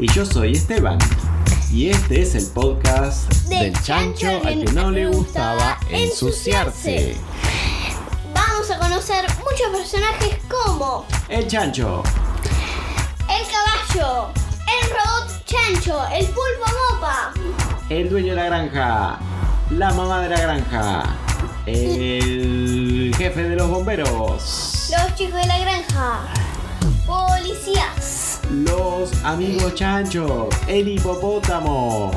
Y yo soy Esteban. Y este es el podcast Del del chancho chancho al que no le gustaba ensuciarse. Vamos a conocer muchos personajes como El chancho, el caballo, el robot chancho, el pulpo mopa, el dueño de la granja, la mamá de la granja, el jefe de los bomberos, los chicos de la granja, policías, los amigos chanchos, el hipopótamo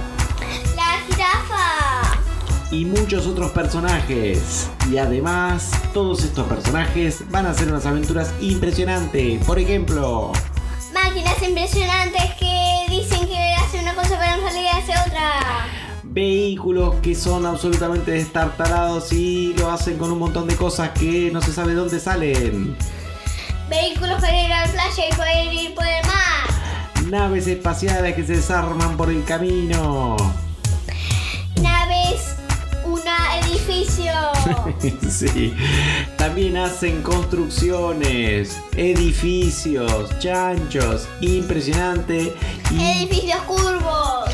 la jirafa, y muchos otros personajes. Y además, todos estos personajes van a hacer unas aventuras impresionantes. Por ejemplo, máquinas impresionantes que dicen que hacen una cosa pero en realidad hace otra. vehículos que son absolutamente destartalados y lo hacen con un montón de cosas que no se sabe dónde salen. Vehículos para ir a la playa y poder ir por el mar. Naves espaciales que se desarman por el camino. Naves, una edificio. sí. También hacen construcciones, edificios, chanchos, impresionante. Y Edificios curvos.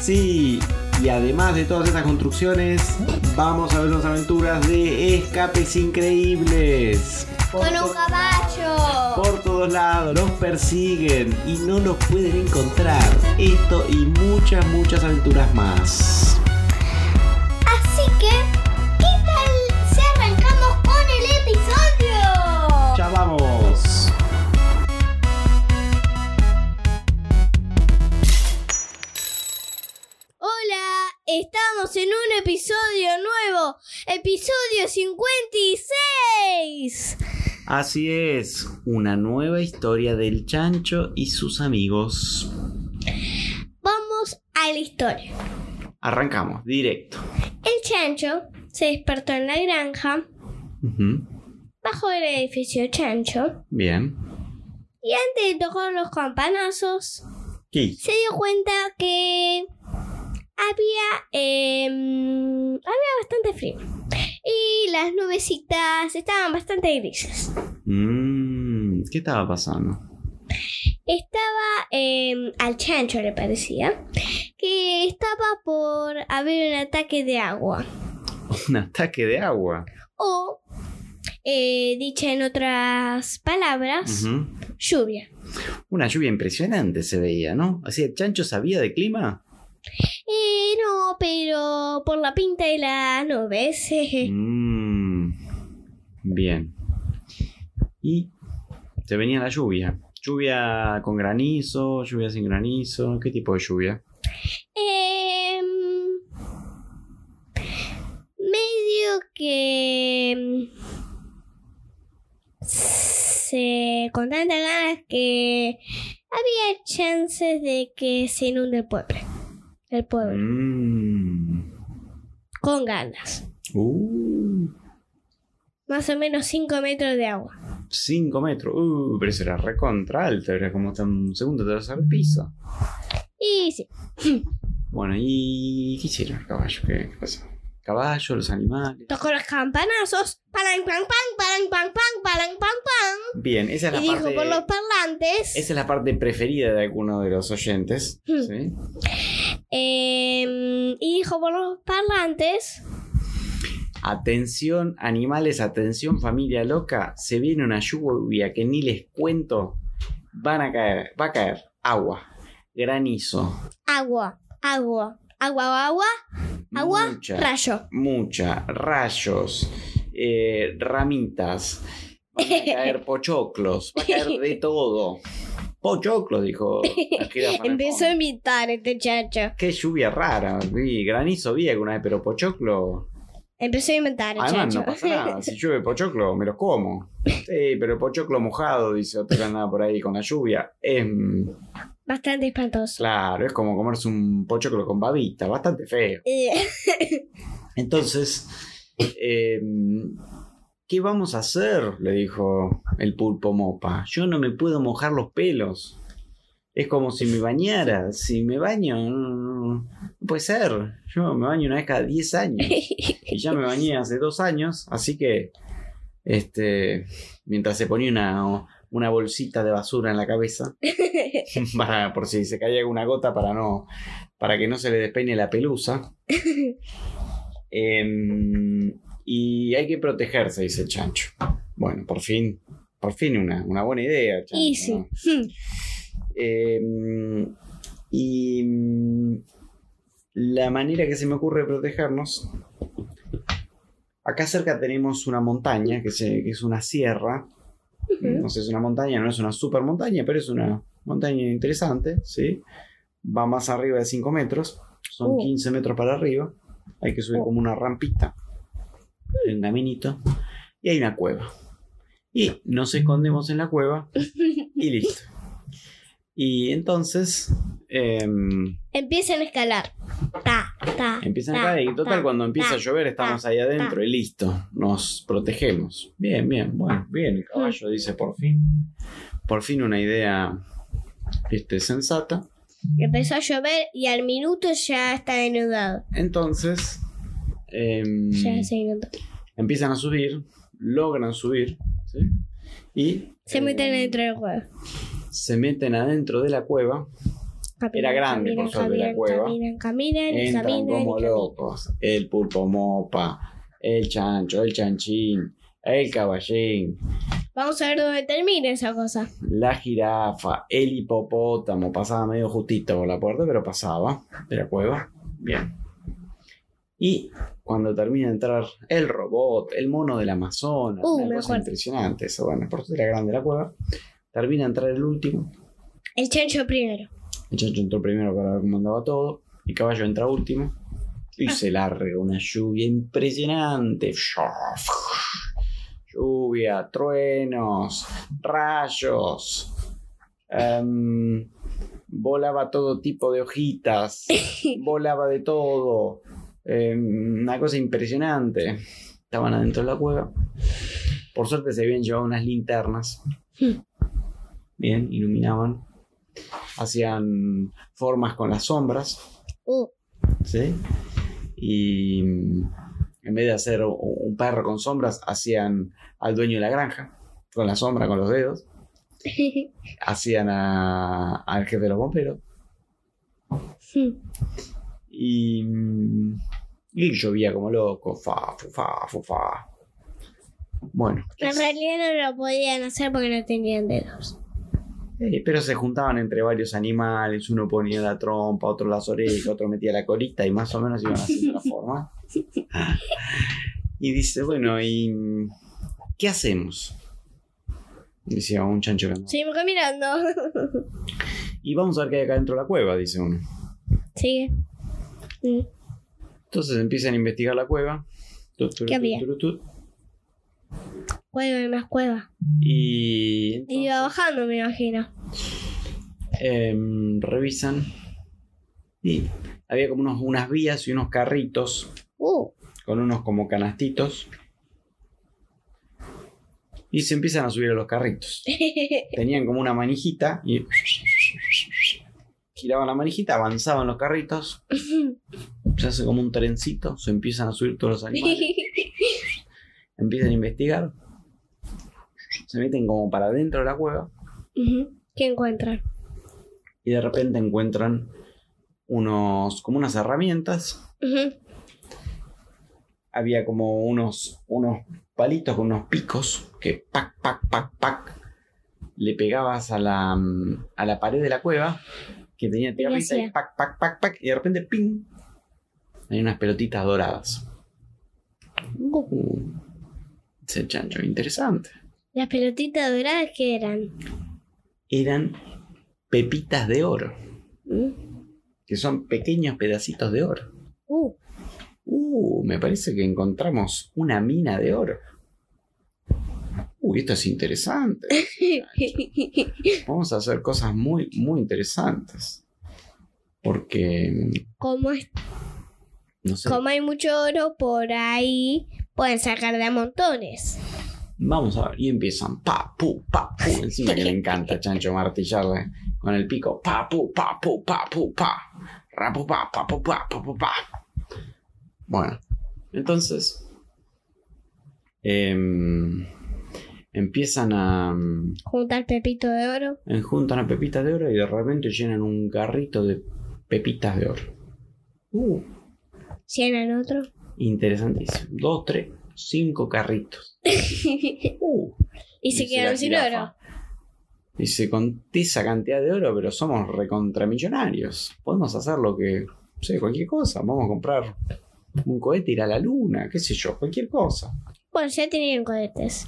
sí, y además de todas estas construcciones, vamos a ver unas aventuras de escapes increíbles. Por Con un caballo. Por todos lados, los persiguen y no los pueden encontrar. Esto y muchas, muchas aventuras más. Así que, estamos en un episodio nuevo, episodio 56. Así es, una nueva historia del chancho y sus amigos. Vamos a la historia. Arrancamos, directo. El chancho se despertó en la granja, Ujú, bajó del edificio chancho Bien. y antes de tocar los campanazos, se dio cuenta que había, em, había bastante frío. Y las nubecitas estaban bastante grises. Mm, ¿Qué estaba pasando? Estaba em, al chancho, le parecía, que estaba por haber un ataque de agua. Un ataque de agua. O, eh, dicha en otras palabras, lluvia. Una lluvia impresionante se veía, ¿no? Así, ¿el chancho sabía de clima? Eh, no, pero por la pinta de las nubes. Mm, bien. Y se venía la lluvia. Lluvia con granizo, lluvia sin granizo. ¿Qué tipo de lluvia? Em, medio que se con tantas ganas que había chances de que se inunde el pueblo. El pueblo. Mm. Con ganas. Uh, Más o menos 5 metros de agua. 5 metros. Uh, pero eso era recontra alto. Era como hasta un segundo tercer piso. Y sí. Bueno, ¿y qué hicieron el caballo? ¿Qué, qué pasó? ¿Caballo, los animales? Tocó los campanazos. Palan, pan, pan, palan, pan, pan, palan, pan, pan. Bien, esa es la Y dijo parte. por los parlantes. Esa es la parte preferida de alguno de los oyentes. Hmm. ¿sí? Em, y los parlantes. Atención, animales, atención, familia loca. Se viene una lluvia que ni les cuento. Van a caer, va a caer agua, granizo, Agua, agua, agua, agua, agua, mucha, rayo. mucha, rayos, eh, ramitas. Van a caer pochoclos, va a caer de todo. Pochoclos, dijo Empezó a imitar este chacho. Qué lluvia rara. Vi granizo vi alguna vez, pero pochoclo. Empezó a inventar el Además, chacho. no pasa nada. Si llueve pochoclo, me los como. Sí, pero pochoclo mojado, dice otra nada por ahí con la lluvia. Es, mm, Bastante espantoso. claro, es como comerse un pochoclo con babita, bastante feo. Eh, Entonces, eh, ¿qué vamos a hacer? Le dijo el pulpo mopa. Yo no me puedo mojar los pelos. Es como si me bañara. Si me baño, no, puede ser. Yo me baño una vez cada 10 años. Y ya me bañé hace dos años, así que este, mientras se ponía una, una bolsita de basura en la cabeza para, por si se cae alguna gota para no para que no se le despeine la pelusa. Em, y hay que protegerse, dice el chancho. Bueno, por fin, por fin una, una buena idea. Chancho, y sí. ¿no? Em, y mm, la manera que se me ocurre de protegernos. Acá cerca tenemos una montaña que, se- que es una sierra. No sé, es una montaña, no es una super montaña, pero es una montaña interesante, ¿sí? Va más arriba de 5 metros, son Uh. 15 metros para arriba. Hay que subir Uh. como una rampita, un caminito, y hay una cueva. Y nos escondemos en la cueva y listo. Y entonces em, Empiezan a escalar. Ta, ta. empiezan a caer. Y total, ta, cuando empieza a llover, estamos ahí adentro y listo. Nos protegemos. Bien, bien, bueno, bien. El caballo dice por fin. Por fin una idea este, sensata. Empezó a llover y al minuto ya está inundado. Entonces, em, Ya empiezan a subir, logran subir, ¿sí? Y Se em, meten dentro del juego. se meten adentro de la cueva, Caminan, grande, por caminan, suerte, la cueva. Caminan, caminan, entran caminan, como locos. El pulpo mopa, el chancho, el chanchín, el caballín, Vamos a ver dónde termina esa cosa. la jirafa, el hipopótamo. Pasaba medio justito por la puerta, pero pasaba de la cueva. Bien. Y cuando termina de entrar el robot, el mono del Amazonas, Uh, una cosa impresionante, eso, bueno, por eso era grande la cueva. Termina de entrar el último. El chancho primero. El chancho entró primero para ver cómo andaba todo. Y caballo entra último. Y Ah. se larga una lluvia impresionante. Lluvia, truenos, rayos. Em, volaba todo tipo de hojitas. volaba de todo. Em, una cosa impresionante. Estaban adentro de la cueva. Por suerte se habían llevado unas linternas. Bien, iluminaban. Hacían formas con las sombras. Uh, ¿sí? Y mm, en vez de hacer un perro con sombras, hacían al dueño de la granja, con la sombra, con los dedos. Hacían al jefe de los bomberos. Y, mm, y llovía como loco. Fa, fu, fa, fu, fa. Bueno, en realidad no lo podían hacer porque no tenían dedos. eh, pero se juntaban entre varios animales. Uno ponía la trompa, otro las orejas, otro metía la colita y más o menos iban haciendo la forma. Y dice, bueno, ¿y qué hacemos? Decía un chancho que. Seguimos caminando. Y vamos a ver qué hay acá dentro de la cueva, dice uno. Sigue. Mm. Entonces empiezan a investigar la cueva. ¿Qué había? Cueva más cueva. Y iba bajando, me imagino. em, revisan. Y había como unos, unas vías y unos carritos Uh, con unos como canastitos. Y se empiezan a subir a los carritos. Tenían como una manijita y giraban la manijita, avanzaban los carritos, se hace como un trencito, se empiezan a subir todos los animales, empiezan a investigar, se meten como para adentro de la cueva. ¿Qué encuentran? y de repente encuentran unos como unas herramientas había como unos, unos palitos con unos picos que pac, pac, pac, pac, le pegabas a la, mm, a la pared de la cueva que tenía tierrita y pac, pac, pac, pac, y de repente ¡ping! Hay unas pelotitas doradas. Uh, ese chancho, interesante. Las pelotitas doradas que eran. Eran pepitas de oro, Mm. que son pequeños pedacitos de oro. Uh. Uh, me parece que encontramos una mina de oro. Uy, esto es interesante. Vamos a hacer cosas muy, muy interesantes. Porque, como, es- no sé, como hay mucho oro por ahí, pueden sacar de a montones. vamos a ver. Y empiezan, pa, pu, pa, pu. Encima que le encanta Chancho martillarle con el pico, pa, pu, pa, pu, pa, pu, pa. Ra, pu, pa, pa, pu, pa, pa, pu, pa. Bueno, entonces, em, empiezan a mm, Juntar pepito de oro. juntan a pepitas de oro y de repente llenan un carrito de pepitas de oro. Uh, Llenan otro. interesantísimo. Dos, tres, cinco carritos. Uh, y se quedaron sin oro. Dice, con esa cantidad de oro, pero somos recontramillonarios. Podemos hacer lo que, no sé, cualquier cosa. Vamos a comprar un cohete, ir a la luna, qué sé yo, cualquier cosa. Bueno, ya tenían cohetes.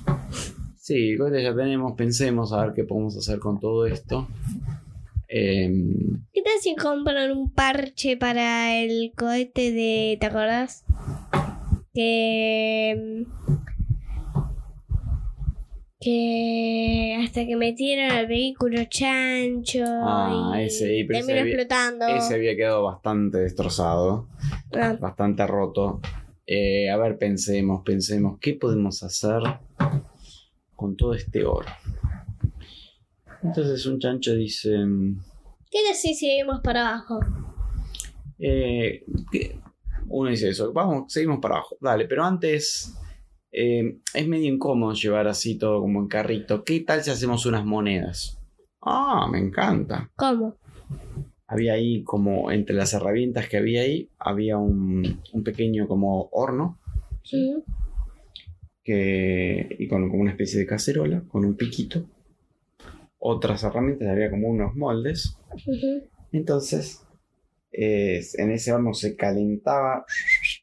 Sí, cohete ya tenemos, pensemos a ver qué podemos hacer con todo esto. Em, ¿Qué tal si compran un parche para el cohete de. ¿Te acordás? Que. Que hasta que metieron al vehículo chancho. Ah, y ese, y ese terminó había- explotando. ese había quedado bastante destrozado, Ah, bastante roto. Eh, a ver, pensemos, pensemos, ¿qué podemos hacer con todo este oro? Entonces un chancho dice, ¿Qué tal si seguimos para abajo? eh, uno dice eso, vamos, seguimos para abajo, dale, pero antes eh, es medio incómodo llevar así todo como en carrito. ¿Qué tal si hacemos unas monedas? Ah, me encanta. ¿Cómo? había ahí como entre las herramientas que había ahí había un, un pequeño como horno Mm. que y con como una especie de cacerola con un piquito otras herramientas había como unos moldes entonces eh, en ese horno se calentaba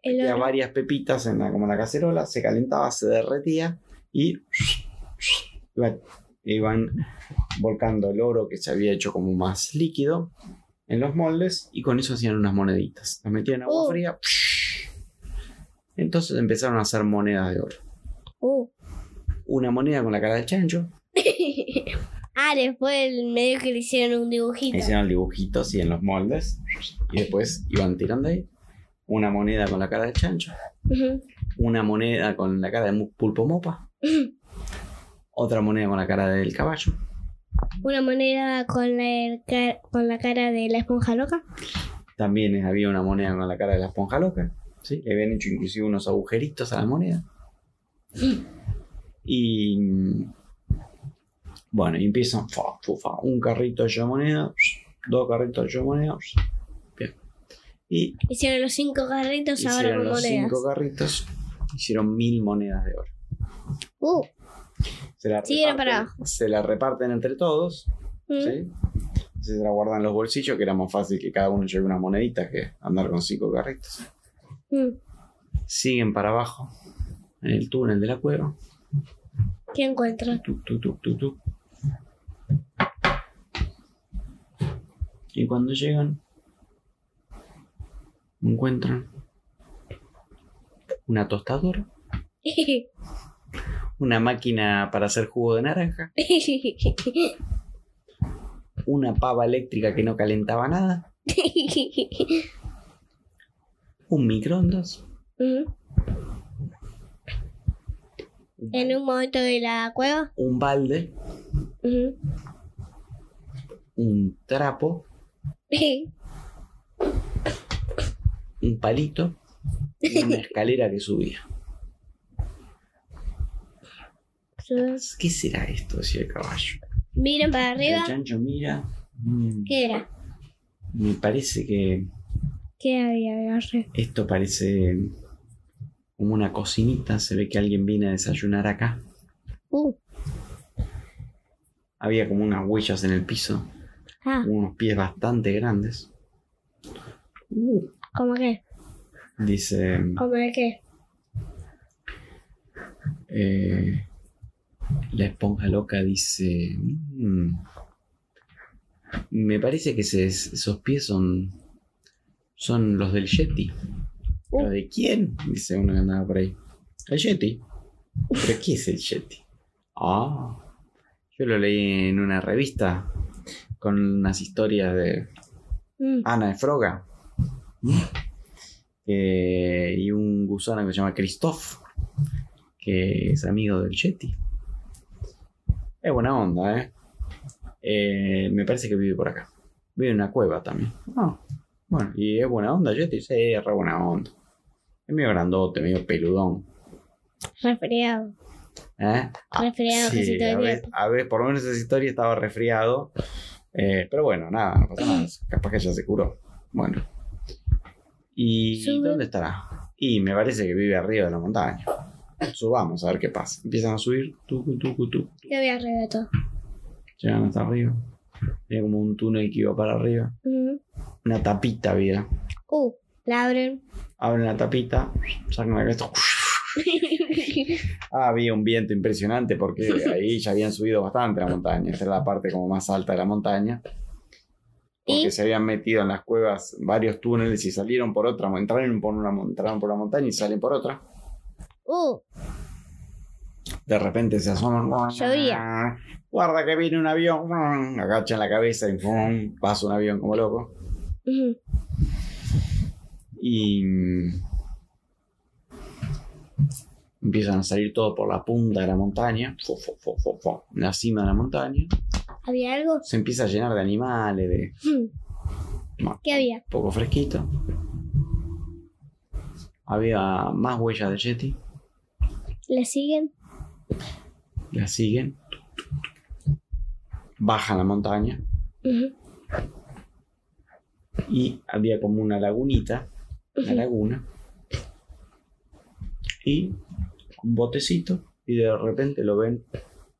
había varias pepitas en la, como en la cacerola se calentaba se derretía y iba- iban volcando el oro que se había hecho como más líquido en los moldes y con eso hacían unas moneditas. Las metían en agua Uh. fría. Entonces empezaron a hacer monedas de oro. Uh. Una moneda con la cara del chancho. Ah, después el medio que le hicieron un dibujito. Hicieron dibujitos así en los moldes. Y después iban tirando ahí. Una moneda con la cara del chancho. Una moneda con la cara de pulpo mopa. Otra moneda con la cara del caballo. Una moneda con la, con la cara de la esponja loca. También había una moneda con la cara de la esponja loca. ¿sí? Le habían hecho inclusive unos agujeritos a la moneda. Y bueno, y empiezan fa, fu, fa, un carrito de moneda, dos carritos de moneda. Bien. Y Hicieron los cinco carritos ahora hicieron con los monedas. cinco carritos, hicieron mil monedas de oro. Uh. Se la, Siguieron reparten, para abajo. se la reparten entre todos. Mm. ¿sí? Se la guardan en los bolsillos, que era más fácil que cada uno lleve una monedita que andar con cinco carritos. Mm. Siguen para abajo, en el túnel de la cueva. ¿Qué encuentran? Tuc, tuc, tuc, tuc, tuc. Y cuando llegan, encuentran una tostadora, una máquina para hacer jugo de naranja, una pava eléctrica que no calentaba nada, un microondas, Mm. en un momento de la cueva. un balde, Ujú. un trapo, un palito y una escalera que subía. ¿Qué será esto? Decía el caballo. Miren para El arriba. chancho mira. mm, ¿Qué era? me parece que ¿Qué había agarré? esto parece como una cocinita. Se ve que alguien viene a desayunar acá. Uh. Había como unas huellas en el piso. Ah, Unos pies bastante grandes. ¿cómo qué? dice. ¿Cómo de qué? eh, la esponja loca dice. "Mm, me parece que esos pies son. Son los del Yeti. Uh. ¿Lo de quién? Dice uno que andaba por ahí. El Yeti. ¿Pero qué es el Yeti? Ah. Yo lo leí en una revista con unas historias de Mm. Ana de Froga. Eh, y un gusano que se llama Christoph. Que es amigo del Yeti. Es buena onda, ¿eh? Eh, me parece que vive por acá. Vive en una cueva también. Ah, bueno, y es buena onda, Yeti. Sí, es re buena onda. Es medio grandote, medio peludón. Resfriado. ¿Eh? Ah, Resfriado sí, a a ver, por lo menos esa historia estaba resfriado. Eh, pero bueno, nada, no pasa nada. Capaz que ya se curó. Bueno. ¿Y Sube. dónde estará? Y me parece que vive arriba de la montaña. Subamos a ver qué pasa. Empiezan a subir. Tucu, tucu, tucu. ¿Qué había arriba de todo? Llegan hasta arriba. Había como un túnel que iba para arriba. Una tapita había. Uh, la abren. Abren la tapita, sacan la cabeza. Ah, había un viento impresionante porque ahí ya habían subido bastante la montaña. Esta era la parte como más alta de la montaña. Porque ¿Y? se habían metido en las cuevas varios túneles y salieron por otra. Entraron por una, entraron por la montaña y salen por otra. Uh, De repente se asoman. Llovía. Guarda que viene un avión. Agachan la cabeza y ¡fum! pasa un avión como loco. Y empiezan a salir todos por la punta de la montaña, fu, fu, fu, la cima de la montaña. ¿Había algo? Se empieza a llenar de animales, de Hmm. bueno, ¿Qué había? un poco fresquito. Había más huellas de Yeti, ¿Le siguen? la siguen. Bajan la montaña y había como una lagunita, una laguna, y un botecito, y de repente lo ven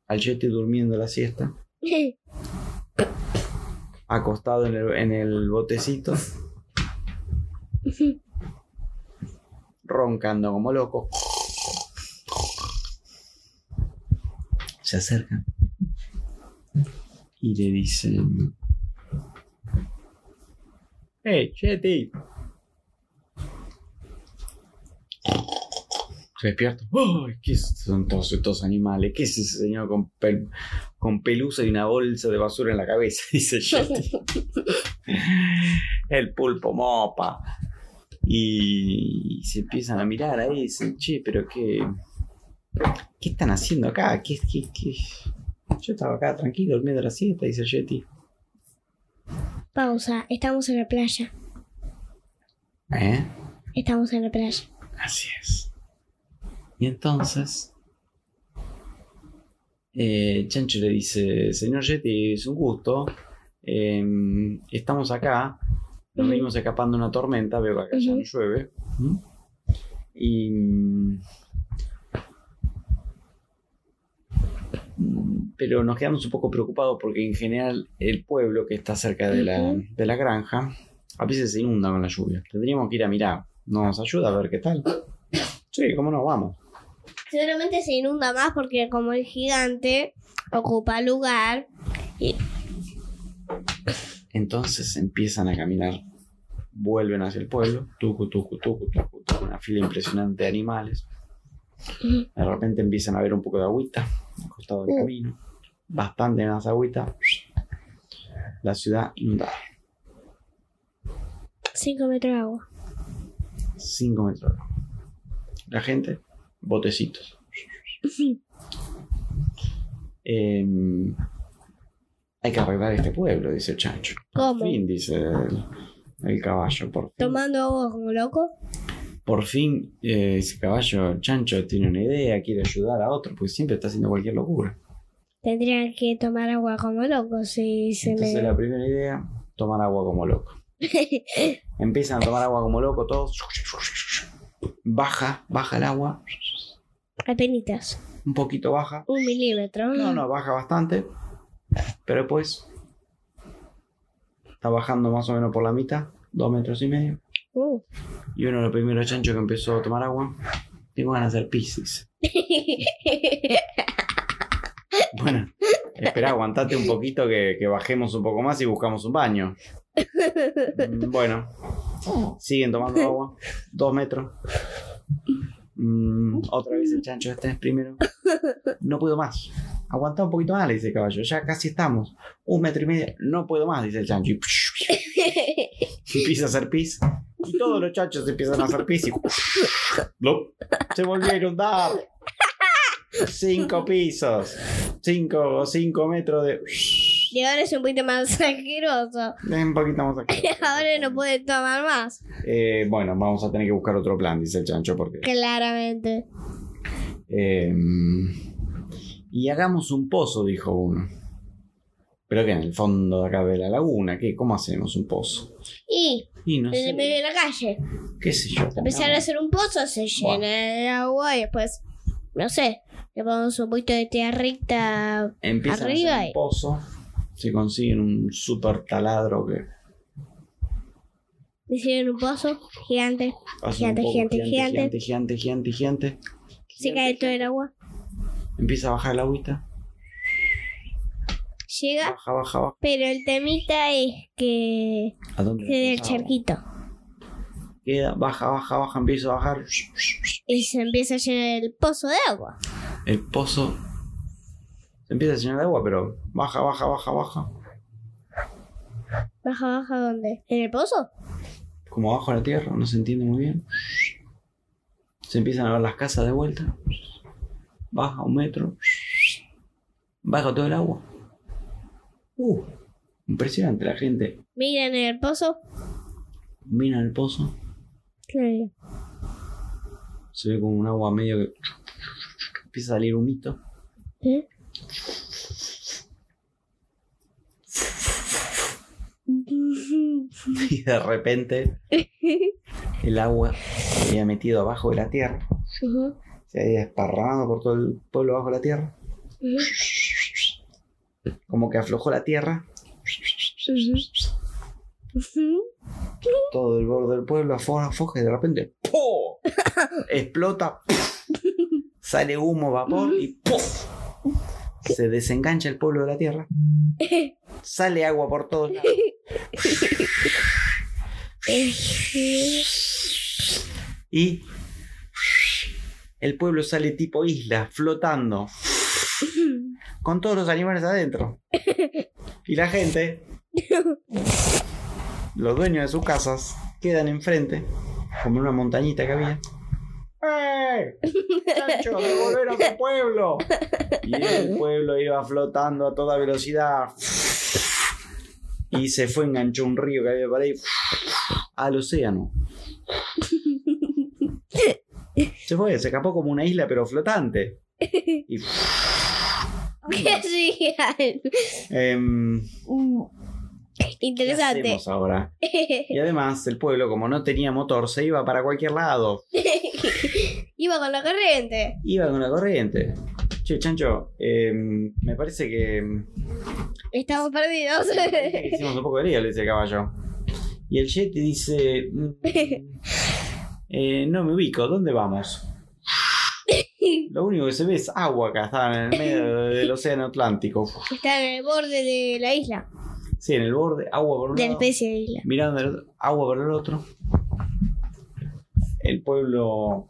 al Yeti durmiendo la siesta, acostado en el, en el botecito, roncando como loco. Se acercan y le dicen: ¡Hey, Yeti! Se despierta. ¡Ay! ¿Qué son todos estos animales? ¿Qué es ese señor con, pel- con pelusa y una bolsa de basura en la cabeza? Dice Yeti. El pulpo mopa. Y se empiezan a mirar ahí dicen, che, pero qué. ¿Qué están haciendo acá? ¿Qué, qué, qué? Yo estaba acá tranquilo, durmiendo la siesta, dice Yeti. Pausa. Estamos en la playa. ¿Eh? Estamos en la playa. Así es. Y entonces. eh, Chancho le dice: Señor Yeti, es un gusto. eh, estamos acá. Nos venimos escapando de una tormenta. Veo que acá ya no llueve. ¿Mm? Y. mm, Pero nos quedamos un poco preocupados porque en general el pueblo que está cerca de la, de la granja a veces se inunda con la lluvia. Tendríamos que ir a mirar. ¿Nos ayuda a ver qué tal? Sí, cómo no, vamos. Seguramente se inunda más porque como el gigante ocupa lugar. Entonces empiezan a caminar, vuelven hacia el pueblo, tucu, tucu, tucu, tucu, tucu, una fila impresionante de animales. De repente empiezan a ver un poco de agüita al costado del Uh. camino, bastante más agüita. La ciudad inundada, Cinco metros de agua. 5 metros. de agua. La gente, botecitos. Em, hay que arreglar este pueblo, dice el chancho. ¿Cómo? Por fin, dice el, el caballo, por fin. Tomando agua como loco. Por fin eh, ese caballo chancho tiene una idea, quiere ayudar a otro, porque siempre está haciendo cualquier locura. Tendrían que tomar agua como loco si se Entonces me... la primera idea, tomar agua como loco. Empiezan a tomar agua como loco todos. Baja, baja el agua, Apenitas. un poquito baja. Un milímetro. No, no, baja bastante. Pero después está bajando más o menos por la mitad, dos metros y medio. Uh. Y uno de los primeros chanchos que empezó a tomar agua, tengo ganas de hacer pis, dice. Bueno, espera, aguantate un poquito que, que bajemos un poco más y buscamos un baño. Mm, Bueno, siguen tomando agua, dos metros. Mm, otra vez el chancho este primero. No puedo más. Aguanta un poquito más, le dice el caballo. Ya casi estamos. Un metro y medio. No puedo más, dice el chancho. Y empieza a hacer pis. Y todos los chanchos empiezan a hacer pis y se volvió a inundar. Cinco pisos. Cinco, cinco metros de. Y ahora es un poquito más asqueroso. Un poquito más aquí. Ahora no puede tomar más. Eh, bueno, vamos a tener que buscar otro plan, dice el chancho, porque Claramente. Eh, y hagamos un pozo, dijo uno. Pero que en el fondo de acá de la laguna, ¿qué? ¿Cómo hacemos un pozo? Y Y no en el medio sé, de la calle. qué sé yo. Empezar a hacer un pozo, se llena de agua y después, no sé, le ponemos un poquito de tierrita. Empiezan a arriba hacer y- un pozo, se consiguen un super taladro que Hicieron un pozo gigante. Gigante, gigante, gigante, gigante, gigante, gigante. Se cae todo el agua. Empieza a bajar el agüita. Llega, Baja, baja, baja. pero el temita es que ¿A dónde queda el charquito. Queda, baja, baja, baja, empieza a bajar. Y se empieza a llenar el pozo de agua. El pozo se empieza a llenar de agua, pero baja, baja, baja, baja. Baja, baja, ¿dónde? ¿En el pozo? Como abajo de la tierra, no se entiende muy bien. Se empiezan a ver las casas de vuelta. Baja un metro. Baja todo el agua. Uh, impresionante la gente. Miran en el pozo. Mira el pozo. Claro. Se ve como un agua medio que empieza a salir un hito. ¿Eh? Y de repente el agua se había metido abajo de la tierra. Se había esparramado por todo el pueblo abajo de la tierra. Como que aflojó la tierra. Todo el borde del pueblo afo- afloja y de repente ¡po! explota. Sale humo, vapor y ¡po! Se desengancha el pueblo de la tierra. Sale agua por todos lados. Y el pueblo sale tipo isla, flotando. Con todos los animales adentro. Y la gente, los dueños de sus casas, quedan enfrente, como una montañita que había. ¡Eh! ¡Chancho, devolver a tu pueblo! Y el pueblo iba flotando a toda velocidad. Y se fue, enganchó un río que había por ahí al océano. Se fue, se escapó como una isla, pero flotante. Y, em, ¿Qué Interesante. hacemos ahora? Y además, el pueblo, como no tenía motor, se iba para cualquier lado. Iba con la corriente. Iba con la corriente. Che, Chancho, em, me parece que, em, Estamos perdidos. hicimos un poco de lío, le dice el caballo. Y el Yeti dice: "Mm, eh, No me ubico, ¿dónde vamos? Lo único que se ve es agua acá, está en el medio del océano Atlántico. Está en el borde de la isla. Sí, en el borde, agua por un De la lado. especie de isla. mirando el otro- agua por el otro. El pueblo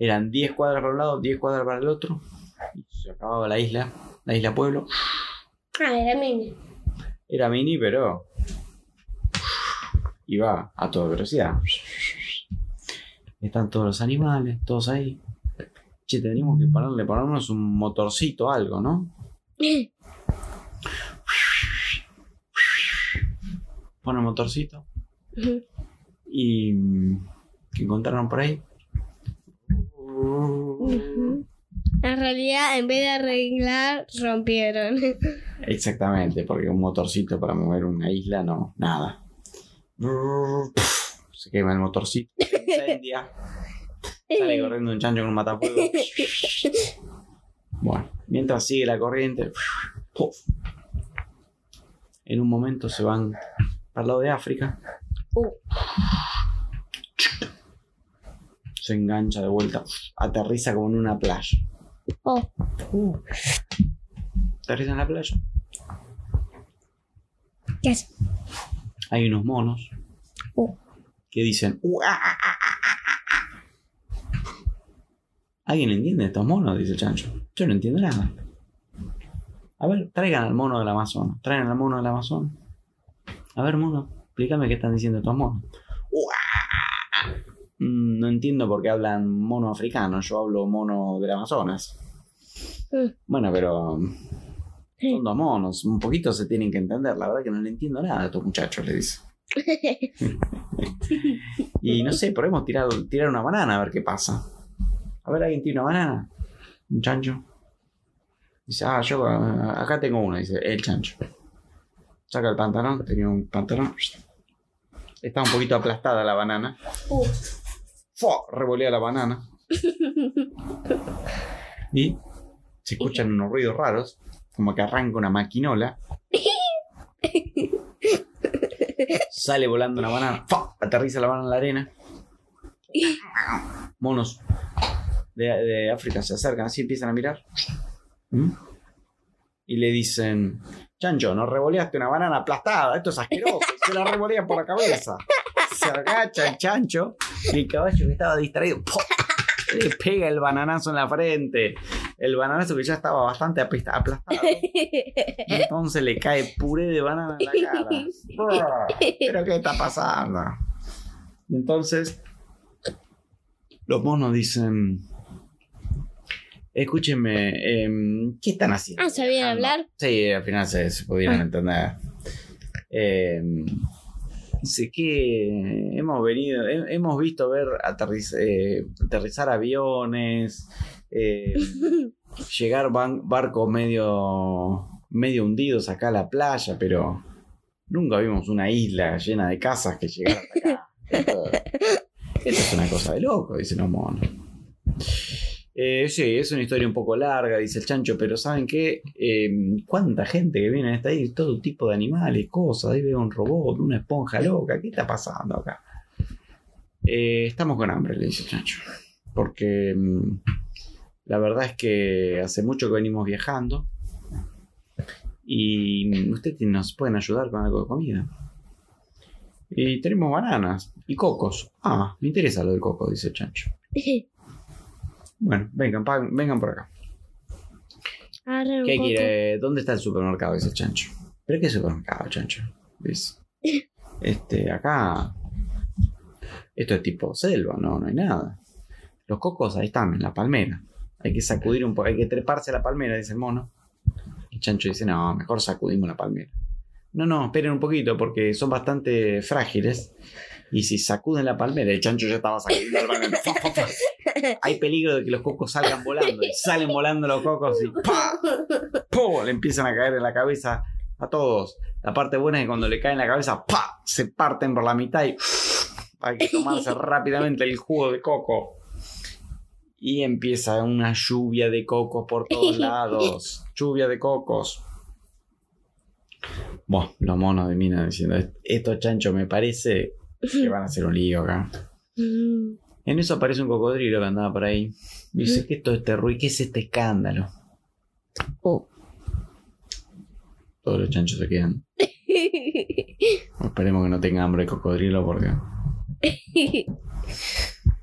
eran 10 cuadras para un lado, 10 cuadras para el otro. Y se acababa la isla, la isla pueblo. Ah, era mini. Era mini, pero iba a toda velocidad. Están todos los animales, todos ahí. Che, tendríamos que pararle, ponernos un motorcito, algo, ¿no? Pone un motorcito. Y que encontraron por ahí. En realidad, en vez de arreglar, rompieron. Exactamente, porque un motorcito para mover una isla no, nada. Se quema el motorcito, se incendia, sale corriendo un chancho con un matafuego. Bueno, mientras sigue la corriente, en un momento se van para el lado de África, Uh, se engancha de vuelta, aterriza como en una playa. oh, Aterriza en la playa. ¿qué hace? hay unos monos Uh. que dicen. ¿Alguien entiende estos monos? Dice el chancho. Yo no entiendo nada. A ver, traigan al mono del Amazonas. Traigan al mono del Amazonas. A ver, mono, explícame qué están diciendo estos monos. "Uh, ah, ah, ah". Mm, No entiendo por qué hablan mono africano. Yo hablo mono del Amazonas. Mm. Bueno, pero son dos monos. Un poquito se tienen que entender. La verdad que no le entiendo nada a estos muchachos, le dice. Y no sé, podemos tirar, tirar una banana a ver qué pasa. A ver, ¿alguien tiene una banana? Un chancho. Dice, ah, yo eh, acá tengo una, dice, el chancho. Saca el pantalón, tenía un pantalón. Está un poquito aplastada la banana. Uh. ¡Fua! Revolea la banana. Y se escuchan unos ruidos raros, como que arranca una maquinola. Sale volando una banana, ¡fua! aterriza la banana en la arena. Monos de, de África se acercan, así empiezan a mirar. ¿Mm? Y le dicen, Chancho, nos revoleaste una banana aplastada, esto es asqueroso. Se la revolean por la cabeza. Se agacha el chancho y el caballo que estaba distraído ¡pum! le pega el bananazo en la frente. El bananazo que ya estaba bastante aplastado. Entonces le cae puré de banana en la cara. ¿Pero qué está pasando? Y entonces los monos dicen, escúchenme, em, ¿qué están haciendo? Ah, ¿sabían Viajando?" hablar? Sí, al final se, se pudieron Ah. entender. Em, Dice que hemos venido, he- hemos visto ver aterriz- eh, aterrizar aviones, eh, llegar ban- barcos medio, medio hundidos acá a la playa, pero nunca vimos una isla llena de casas que llegara hasta acá. Esto, esto es una cosa de loco, dicen los monos. Eh, sí, es una historia un poco larga, dice el chancho, pero ¿saben qué? Eh, ¿Cuánta gente que viene a esta isla? Todo tipo de animales, cosas. Ahí veo un robot, una esponja loca. ¿Qué está pasando acá? Eh, estamos con hambre, le dice el chancho. Porque mm, la verdad es que hace mucho que venimos viajando. Y mm, ustedes nos pueden ayudar con algo de comida. Y tenemos bananas y cocos. Ah, me interesa lo del coco, dice el chancho. Bueno, vengan, pa- vengan por acá. ¿Qué quiere? ¿Dónde está el supermercado? Dice el chancho. ¿Pero qué supermercado, chancho? Dice. Este, acá. Esto es tipo selva, no, no hay nada. Los cocos ahí están, en la palmera. Hay que sacudir un poco, hay que treparse a la palmera, dice el mono. El chancho dice, no, mejor sacudimos la palmera. No, no, esperen un poquito porque son bastante frágiles. Y si sacuden la palmera, el chancho ya estaba sacudiendo la palmera. Hay peligro de que los cocos salgan volando. Y salen volando los cocos y ¡pa! ¡pum! le empiezan a caer en la cabeza a todos. La parte buena es que cuando le cae en la cabeza, ¡pa! se parten por la mitad y hay que tomarse rápidamente el jugo de coco. Y empieza una lluvia de cocos por todos lados. Lluvia de cocos. Bueno, los monos de mina diciendo, estos chanchos me parece que van a hacer un lío acá. En eso aparece un cocodrilo que andaba por ahí. Dice, ¿qué es todo este ruido? ¿Qué es este escándalo? Oh. Todos los chanchos se quedan. Esperemos que no tenga hambre el cocodrilo porque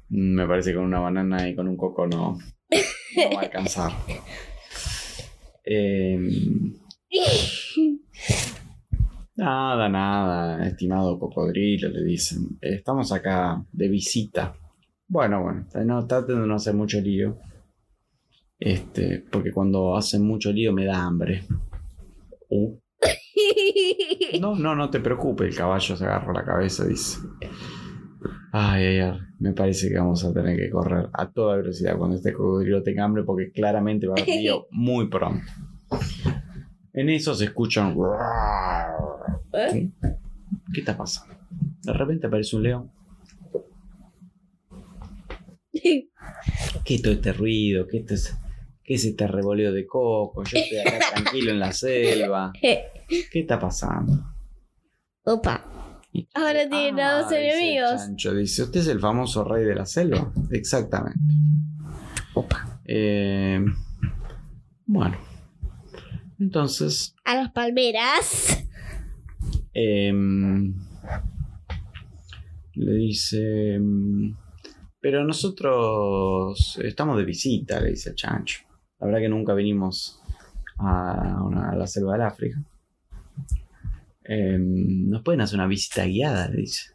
me parece que con una banana y con un coco no, no va a alcanzar. Eh, nada, nada, estimado cocodrilo, le dicen. Estamos acá de visita. Bueno, bueno, no, traten de no hacer mucho lío. Este, porque cuando hacen mucho lío me da hambre. Uh. No, no, no te preocupes, el caballo se agarra la cabeza y dice. Ay, ay, ay, me parece que vamos a tener que correr a toda velocidad cuando este cocodrilo tenga hambre porque claramente va a haber lío muy pronto. En eso se escuchan... ¿Eh? ¿Qué está pasando? De repente aparece un león. ¿Qué es todo este ruido? ¿Qué, es, ¿Qué es este revoleo de coco? Yo estoy acá tranquilo en la selva. ¿Qué está pasando? Opa. Ahora dice el enemigos. chancho, dice, ¿usted es el famoso rey de la selva? Exactamente. Opa. Eh, bueno. Entonces, A las palmeras. em, le dice, em, pero nosotros estamos de visita, le dice el chancho. La verdad que nunca venimos a, una- a la selva del África. Em, Nos pueden hacer una visita guiada, le dice.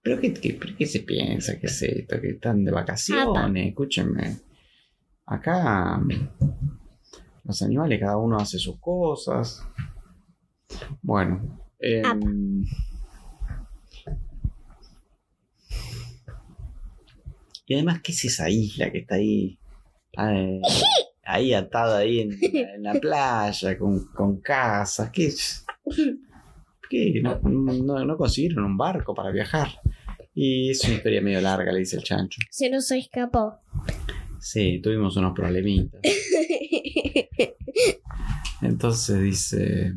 ¿Pero qué, qué, pero qué se piensa? ¿Qué es esto? ¿Que están de vacaciones? Escúchenme. Acá los animales, cada uno hace sus cosas. Bueno. em, Y además, ¿qué es esa isla que está ahí? eh, ahí atada ahí en, en la playa, con, con casas. ¿Qué es? ¿Qué? No, no, no consiguieron un barco para viajar. Y es una historia medio larga, le dice el chancho. Se nos escapó. Sí, tuvimos unos problemitas. Entonces dice.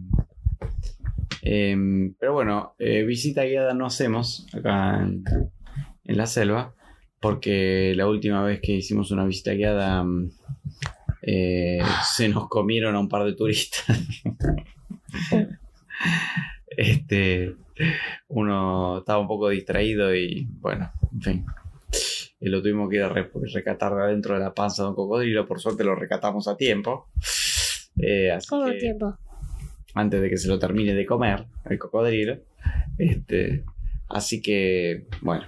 em, pero bueno, eh, visita guiada no hacemos acá en, en la selva. Porque la última vez que hicimos una visita guiada mm, eh, se nos comieron a un par de turistas. este, uno estaba un poco distraído y bueno, en fin. Y lo tuvimos que ir a re- recatar de adentro de la panza de un cocodrilo. Por suerte lo recatamos a tiempo. Eh, así ¿Cómo que- tiempo? antes de que se lo termine de comer el cocodrilo. Este, así que, bueno,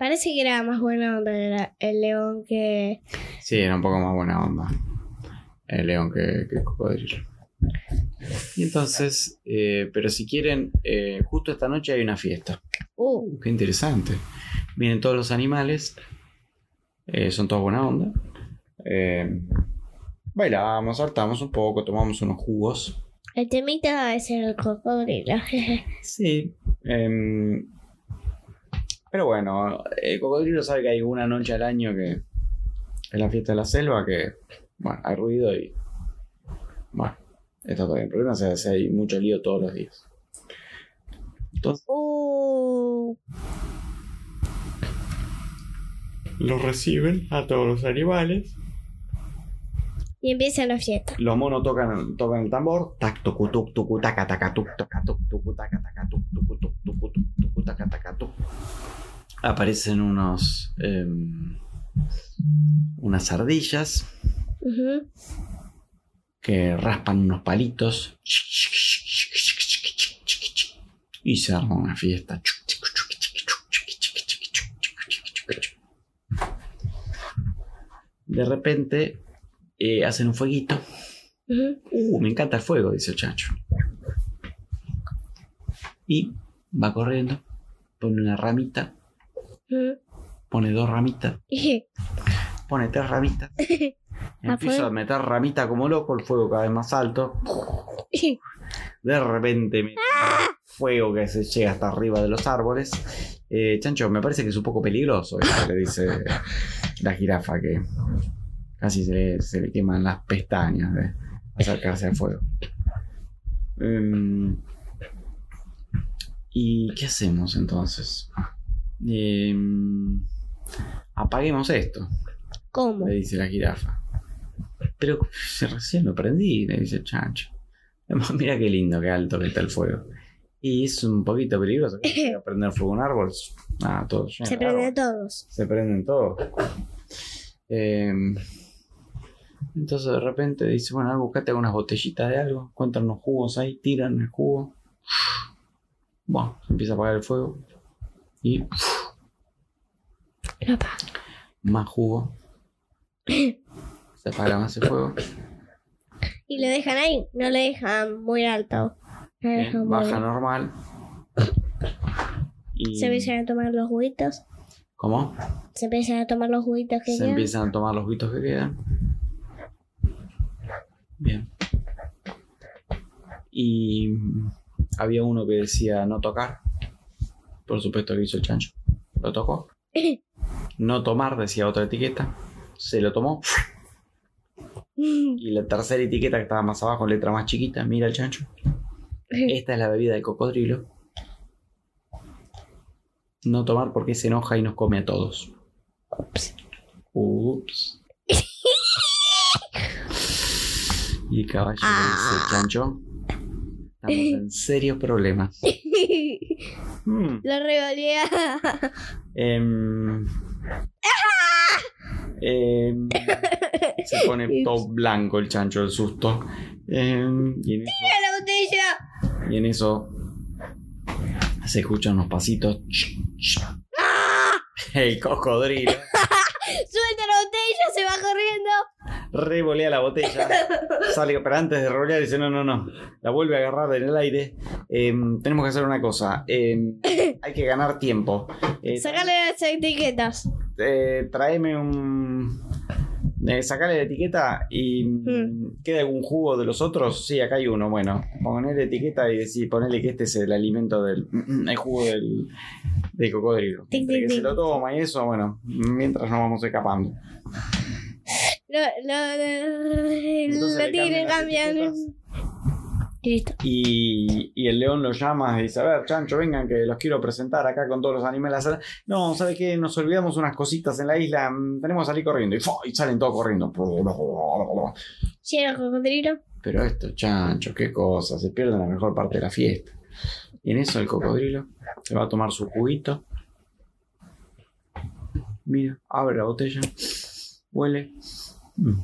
Parece que era más buena onda el, león que. sí, era un poco más buena onda el león que, que el cocodrilo. Y entonces, eh, pero si quieren, eh, justo esta noche hay una fiesta. Uh, Qué interesante. Vienen todos los animales, eh, son todos buena onda. Bailamos, saltamos un poco, tomamos unos jugos. el temita es el cocodrilo. Sí. Pero bueno, el cocodrilo sabe que hay una noche al año que es la fiesta de la selva, que, bueno, hay ruido y, bueno, está todo bien. El problema es que hay mucho lío todos los días. Entonces, uh, los reciben a todos los animales. Y empieza la fiesta. Los monos tocan, tocan el tambor. Tac, tucu, tuc, tucu, taca, taca, tuc, taca, tuc, tucu, taca, taca, tuc, tucu, tuc, tucu, tuc, tucu, taca, taca, tuc. Aparecen unos. em, unas ardillas que raspan unos palitos. Y se arma una fiesta. De repente eh, hacen un fueguito. Uh, me encanta el fuego, dice el chancho. Y va corriendo, pone una ramita, pone dos ramitas, pone tres ramitas. Empieza a meter ramita como loco, el fuego cada vez más alto. De repente mete fuego que se llega hasta arriba de los árboles. Eh, chancho, me parece que es un poco peligroso esto, le dice la jirafa, que casi se le, se le queman las pestañas de acercarse al fuego. Em, ¿Y qué hacemos entonces? Em, apaguemos esto, ¿Cómo? le dice la jirafa. Pero si recién lo prendí, le dice el chancho. Mira qué lindo, qué alto que está el fuego. Y es un poquito peligroso. ¿Cómo se va a prender fuego un árbol? Ah, todo Se de prende árbol. todos. Se prenden todos. Em, entonces de repente dice, bueno, buscate unas botellitas de algo, encuentran unos jugos ahí, tiran el jugo. Bueno, se empieza a apagar el fuego. Y Lo apaga. más jugo. Se apaga más el fuego. Y lo dejan ahí. No lo dejan muy alto. Lo Bien, dejan muy- baja normal. Y, Se empiezan a tomar los juguitos. ¿Cómo? Se empiezan a tomar los juguitos que Se quedan. empiezan a tomar los juguitos que quedan. Bien. Y había uno que decía no tocar. Por supuesto que hizo el chancho. Lo tocó. No tomar, decía otra etiqueta. Se lo tomó. Y la tercera etiqueta que estaba más abajo, letra más chiquita, mira el chancho. Esta es la bebida del cocodrilo. No tomar porque se enoja y nos come a todos. Ups. Ups. Y el caballero Ah. dice, chancho, estamos en serios problemas. Hmm, Lo revolea. em, em, se pone todo blanco el chancho del susto. Y, en eso, la botella! y en eso se escuchan unos pasitos. El cocodrilo ¡Suelta la botella! ¡Se va corriendo! Revolea la botella. Sale, pero antes de revolear dice, no, no, no. La vuelve a agarrar en el aire. Em, tenemos que hacer una cosa. Em, hay que ganar tiempo. Eh, las etiquetas. eh, tráeme un. Eh, sacale la etiqueta y Mm. queda algún jugo de los otros. Sí, acá hay uno. Bueno, ponele etiqueta y decir, ponele que este es el alimento del. el jugo del, del cocodrilo. Tic, Entre tic, que se lo toma y eso, bueno, mientras nos vamos escapando. Lo, lo, lo, lo tienen, cambian. Listo. Y, y el león lo llama y dice, a ver, chancho, vengan que los quiero presentar acá con todos los animales. No, ¿sabe qué? Nos olvidamos unas cositas en la isla, mm, tenemos que salir corriendo. Y, salen todos corriendo. El cocodrilo. Pero esto, chancho, qué cosa, se pierde la mejor parte de la fiesta. Y en eso el cocodrilo se va a tomar su juguito. Mira, abre la botella, huele. Mm,